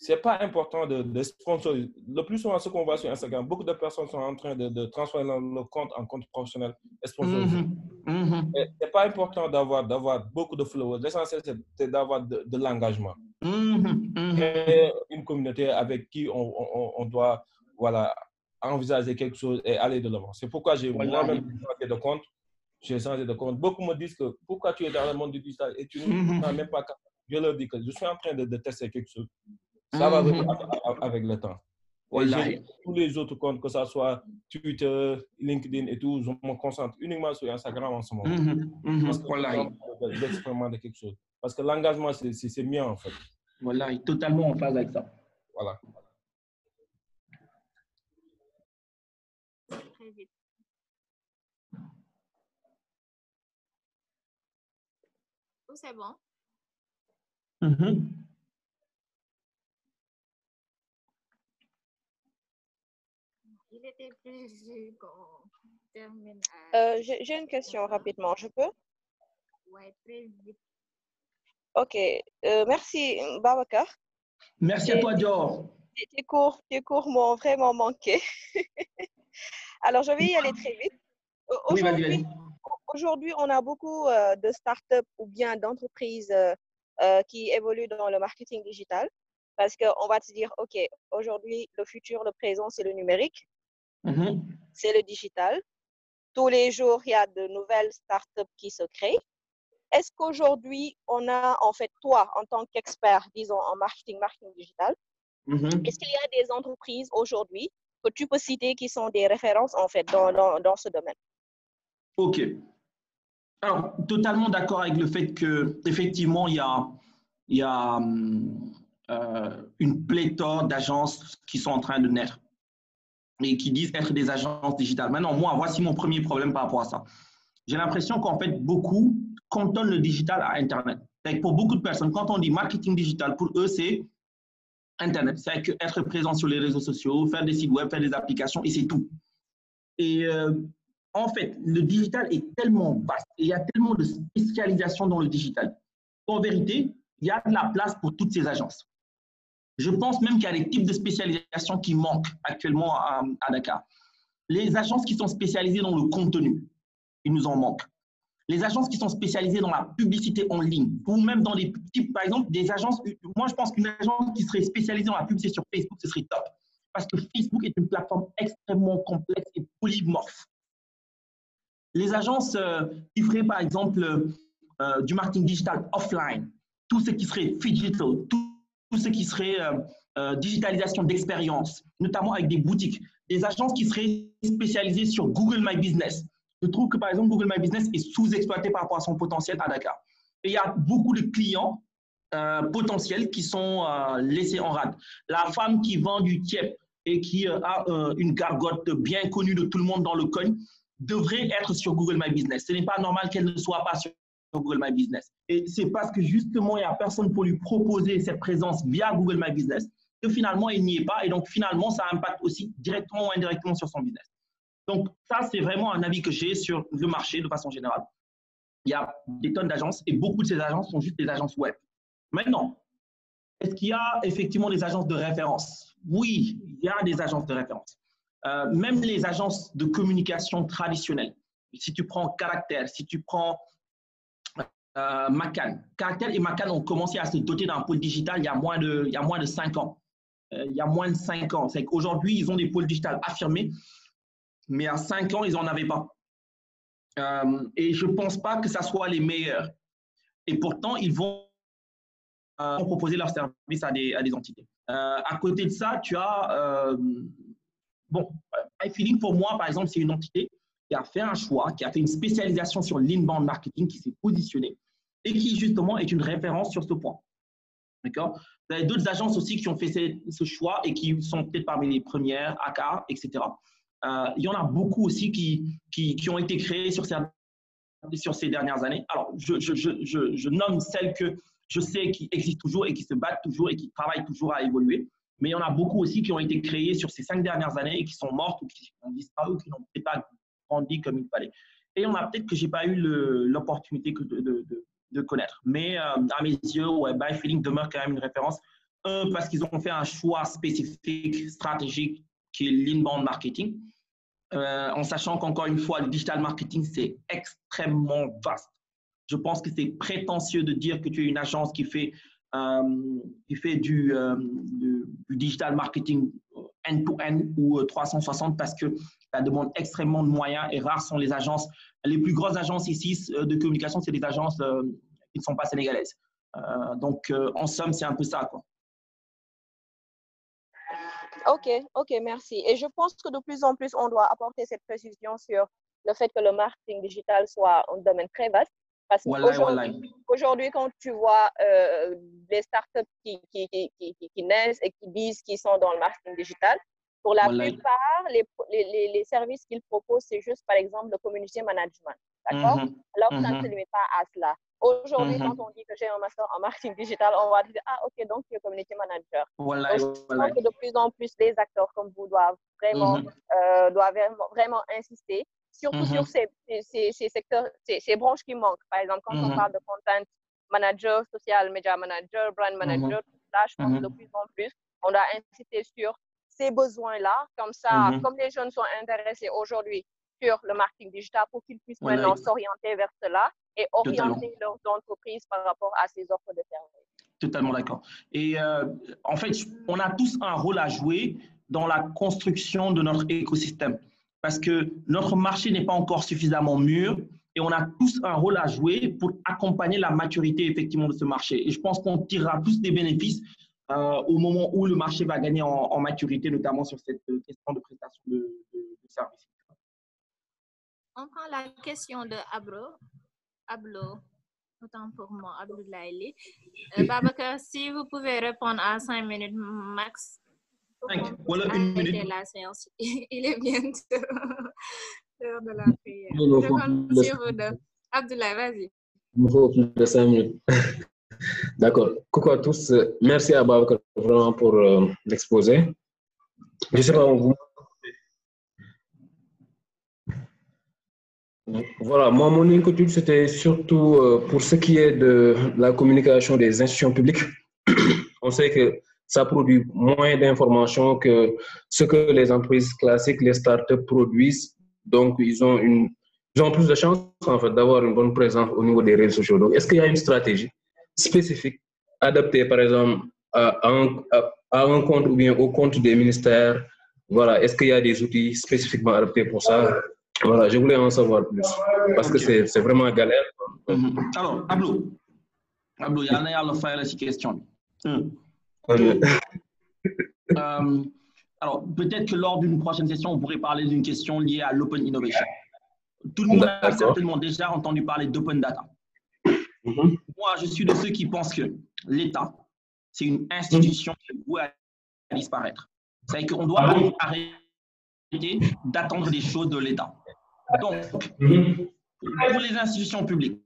c'est pas important de, de, sponsoriser. Le plus souvent, ce qu'on voit sur Instagram, beaucoup de personnes sont en train de, de transformer le compte en compte professionnel et sponsorisé. Mm -hmm. C'est pas important d'avoir d'avoir beaucoup de followers. L'essentiel, c'est d'avoir de, de l'engagement. Mm -hmm. une communauté avec qui on, on, on, doit voilà, envisager quelque chose et aller de l'avant. C'est pourquoi j'ai moi-même changé de compte. J'ai changé de compte. Beaucoup me disent que pourquoi tu es dans le monde du digital et tu mm-hmm. n'as même pas. Je leur dis que je suis en train de, tester quelque chose. Ça va mm-hmm. avec le temps. tous les autres comptes, que ce soit Twitter, LinkedIn et tout, je me concentre uniquement sur Instagram en ce moment. Mm-hmm. Parce que l'expérimentation de quelque chose. Parce que l'engagement, c'est mieux en fait. Voilà, totalement en phase avec ça. Voilà. Très vite. Oh, c'est bon? Mm-hmm. Il était prévu qu'on termine euh, J'ai une question rapidement, je peux? Oui, très vite. Ok, euh, merci Babacar. Merci à toi, Dior. Tes cours, tes cours m'ont vraiment manqué. [laughs] Alors, je vais y aller très vite. Aujourd'hui, aujourd'hui on a beaucoup euh, de startups ou bien d'entreprises euh, qui évoluent dans le marketing digital parce qu'on va te dire, OK, aujourd'hui, le futur, le présent, c'est le numérique, mm-hmm. c'est le digital. Tous les jours, il y a de nouvelles startups qui se créent. Est-ce qu'aujourd'hui, on a, en fait, toi, en tant qu'expert, disons, en marketing, marketing digital, mm-hmm. est-ce qu'il y a des entreprises aujourd'hui que tu peux citer qui sont des références, en fait, dans, dans, dans ce domaine? OK. Alors, totalement d'accord avec le fait y a, il y a euh, une pléthore d'agences qui sont en train de naître et qui disent être des agences digitales. Maintenant, moi, voici mon premier problème par rapport à ça. J'ai l'impression qu'en fait, beaucoup cantonnent le digital à Internet. Pour beaucoup de personnes, quand on dit marketing digital, pour eux, c'est Internet. C'est être présent sur les réseaux sociaux, faire des sites web, faire des applications, et c'est tout. Et euh, en fait, le digital est tellement vaste et il y a tellement de spécialisation dans le digital. En vérité, il y a de la place pour toutes ces agences. Je pense même qu'il y a des types de spécialisation qui manquent actuellement à, Dakar. Les agences qui sont spécialisées dans le contenu, il nous en manque. Les agences qui sont spécialisées dans la publicité en ligne, ou même dans les types, par exemple, des agences. Moi, je pense qu'une agence qui serait spécialisée dans la publicité sur Facebook, ce serait top. Parce que Facebook est une plateforme extrêmement complexe et polymorphe. Les agences euh, qui feraient, par exemple, euh, du marketing digital offline, tout ce qui serait digital, tout, ce qui serait euh, digitalisation d'expérience, notamment avec des boutiques, des agences qui seraient spécialisées sur Google My Business. Je trouve que, par exemple, Google My Business est sous-exploité par rapport à son potentiel à Dakar. Et il y a beaucoup de clients potentiels qui sont laissés en rade. La femme qui vend du tiep et qui a une gargote bien connue de tout le monde dans le coin, devrait être sur Google My Business. Ce n'est pas normal qu'elle ne soit pas sur Google My Business. Et c'est parce que justement, il n'y a personne pour lui proposer cette présence via Google My Business que finalement, il n'y est pas. Et donc, finalement, ça impacte aussi directement ou indirectement sur son business. Donc, ça, c'est vraiment un avis que j'ai sur le marché de façon générale. Il y a des tonnes d'agences et beaucoup de ces agences sont juste des agences web. Maintenant, est-ce qu'il y a effectivement des agences de référence? Oui, il y a des agences de référence. Euh, même les agences de communication traditionnelles, si tu prends Caractère, si tu prends euh, Macan, Caractère et Macan ont commencé à se doter d'un pôle digital il y a moins de, il y a moins de 5 ans. Euh, il y a moins de 5 ans. C'est qu'aujourd'hui, ils ont des pôles digitales affirmés, mais à 5 ans, ils n'en avaient pas. et je ne pense pas que ça soit les meilleurs. Et pourtant, ils vont proposer leurs services à des, à des entités. à côté de ça, tu as Bon, iFeeling, pour moi, par exemple, c'est une entité qui a fait un choix, qui a fait une spécialisation sur l'inbound marketing, qui s'est positionnée et qui, justement, est une référence sur ce point. D'accord? Vous avez d'autres agences aussi qui ont fait ce, choix et qui sont peut-être parmi les premières, ACA, etc. Euh, il y en a beaucoup aussi qui, qui, ont été créées sur ces, dernières années. Alors, je nomme celles que je sais qui existent toujours et qui se battent toujours et qui travaillent toujours à évoluer mais il y en a beaucoup aussi qui ont été créés sur ces cinq dernières années et qui sont mortes ou qui ont disparu ou qui n'ont pas grandi comme il fallait. Et on a peut-être que je n'ai pas eu l'opportunité de, de, connaître. Mais euh, à mes yeux, ouais, Feeling demeure quand même une référence. Un, parce qu'ils ont fait un choix spécifique, stratégique, qui est l'inbound marketing. Euh, en sachant qu'encore une fois, le digital marketing, c'est extrêmement vaste. Je pense que c'est prétentieux de dire que tu es une agence qui fait euh, qui fait du, euh, du, digital marketing end-to-end ou 360 parce que ça demande extrêmement de moyens et rares sont les agences. Les plus grosses agences ici de communication, c'est des agences qui ne sont pas sénégalaises. donc, en somme, c'est un peu ça. Ok, ok, merci. Et je pense que de plus en plus, on doit apporter cette précision sur le fait que le marketing digital soit un domaine très vaste. Parce qu'aujourd'hui, quand tu vois euh, les startups qui, qui, qui, qui, naissent et qui disent qu'ils sont dans le marketing digital, pour la plupart, les, les, les services qu'ils proposent, c'est juste, par exemple, le community management. D'accord? Mm-hmm. Alors ça ne se mm-hmm. limite pas à cela. Aujourd'hui, mm-hmm. quand on dit que j'ai un master en marketing digital, on va dire, ah, ok, donc tu es community manager. Voilà, Donc, je pense que de plus en plus, les acteurs comme vous doivent vraiment, euh, doivent vraiment, insister, surtout sur ces, ces, ces, secteurs, ces, ces, branches qui manquent. Par exemple, quand on parle de content manager, social media manager, brand manager, là, je pense de plus en plus, on doit insister sur ces besoins-là. Comme ça, comme les jeunes sont intéressés aujourd'hui sur le marketing digital pour qu'ils puissent maintenant s'orienter vers cela et orienter leurs entreprises par rapport à ces offres de services. Totalement d'accord. Et euh, en fait, on a tous un rôle à jouer dans la construction de notre écosystème parce que notre marché n'est pas encore suffisamment mûr et on a tous un rôle à jouer pour accompagner la maturité effectivement de ce marché. Et je pense qu'on tirera tous des bénéfices euh, au moment où le marché va gagner en, maturité, notamment sur cette question de prestation de, services. On prend la question de Abro. Ablo, autant pour moi, Abdoulaye. Euh, Babacar, si vous pouvez répondre à cinq minutes max. Cinq, voilà une minute. La séance. [laughs] Il est bientôt l'heure [laughs] de la prière. Je compte sur vous deux. Abdoulaye, vas-y. Il faut plus de cinq minutes. [laughs] D'accord. Coucou à tous. Merci à Babacar vraiment pour euh, l'exposé. Je ne sais pas, vous Voilà, moi, mon inquiétude, c'était surtout euh, pour ce qui est de la communication des institutions publiques. [clears throat] On sait que ça produit moins d'informations que ce que les entreprises classiques, les startups produisent. Donc, ils ont, une, ils ont plus de chances en fait, d'avoir une bonne présence au niveau des réseaux sociaux. Donc, est-ce qu'il y a une stratégie spécifique adaptée, par exemple, à, un, à un compte ou bien au compte des ministères? Voilà, est-ce qu'il y a des outils spécifiquement adaptés pour ça? Voilà, je voulais en savoir plus parce que c'est vraiment galère. Mhm. Alors, Ablo, Ablo, il y a une faire cette question. [laughs] Euh, alors, peut-être que lors d'une prochaine session, on pourrait parler d'une question liée à l'open innovation. Tout le monde a certainement déjà entendu parler d'open data. Mhm. Moi, je suis de ceux qui pensent que l'État, c'est une institution qui à disparaître. C'est-à-dire qu'on doit arrêter d'attendre des choses de l'État. Donc, pour les institutions publiques,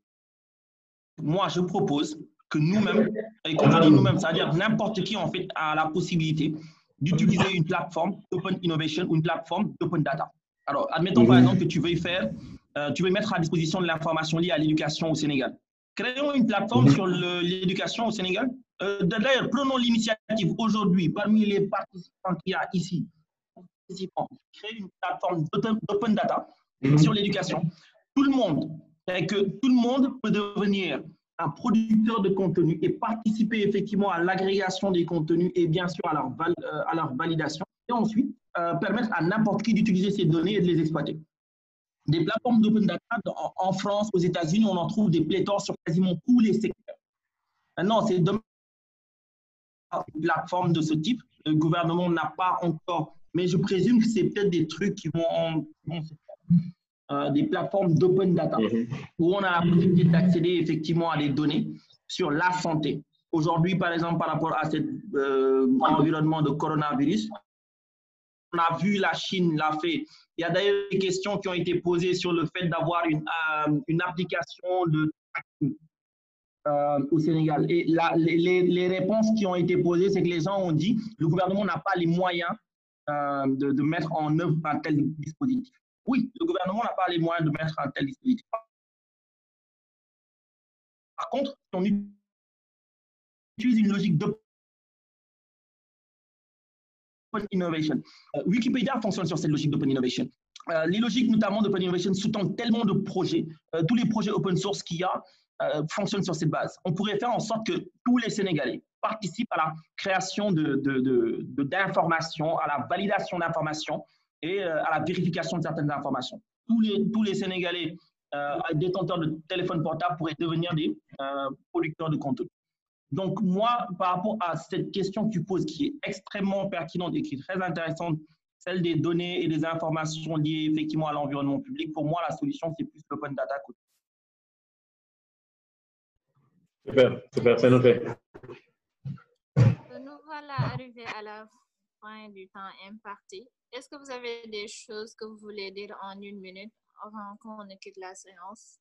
moi, je propose que nous-mêmes, et quand nous-mêmes, c'est-à-dire n'importe qui, en fait, a la possibilité d'utiliser une plateforme Open Innovation ou une plateforme Open Data. Alors, admettons par exemple que tu veux faire, euh, tu veux mettre à disposition de l'information liée à l'éducation au Sénégal. Créons une plateforme sur l'éducation au Sénégal. Euh, d'ailleurs, prenons l'initiative aujourd'hui parmi les participants qu'il y a ici créer une plateforme d'open data sur l'éducation. Tout le monde, que tout le monde peut devenir un producteur de contenu et participer effectivement à l'agrégation des contenus et bien sûr à leur, euh, à leur validation. Et ensuite, euh, permettre à n'importe qui d'utiliser ces données et de les exploiter. Des plateformes d'open data en, France, aux États-Unis, on en trouve des pléthores sur quasiment tous les secteurs. Maintenant, c'est une plateforme de ce type. Le gouvernement n'a pas encore mais je présume que c'est peut-être des trucs qui vont, euh, des plateformes d'open data, mhm. où on a la possibilité d'accéder effectivement à des données sur la santé. Aujourd'hui, par exemple, par rapport à cet euh, environnement de coronavirus, on a vu la Chine l'a fait. Il y a d'ailleurs des questions qui ont été posées sur le fait d'avoir une, euh, une application de au Sénégal. Et les, les, les, réponses qui ont été posées, c'est que les gens ont dit le gouvernement n'a pas les moyens euh, de, mettre en œuvre un tel dispositif. Oui, le gouvernement n'a pas les moyens de mettre un tel dispositif. Par contre, si on utilise une logique de innovation. Euh, Wikipédia fonctionne sur cette logique d'open innovation. Euh, les logiques notamment d'open innovation sous-tendent tellement de projets. tous les projets open source qu'il y a fonctionnent sur cette base. On pourrait faire en sorte que tous les Sénégalais, participe à la création d'informations, à la validation d'informations et à la vérification de certaines informations. Tous les, tous les Sénégalais détenteurs de téléphone portable pourraient devenir des producteurs de contenu. Donc, moi, par rapport à cette question que tu poses, qui est extrêmement pertinente et qui est très intéressante, celle des données et des informations liées effectivement à l'environnement public, pour moi, la solution, c'est plus l'open data. Super, super, c'est noté. Nous voilà arrivés à la fin du temps imparti. Est-ce que vous avez des choses que vous voulez dire en une minute avant qu'on quitte la séance?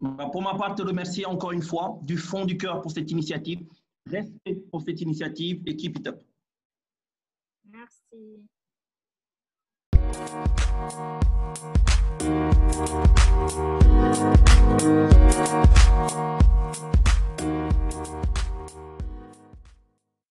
Bah, pour ma part, te remercier encore une fois du fond du cœur pour cette initiative. Respect pour cette initiative et keep it up. Merci.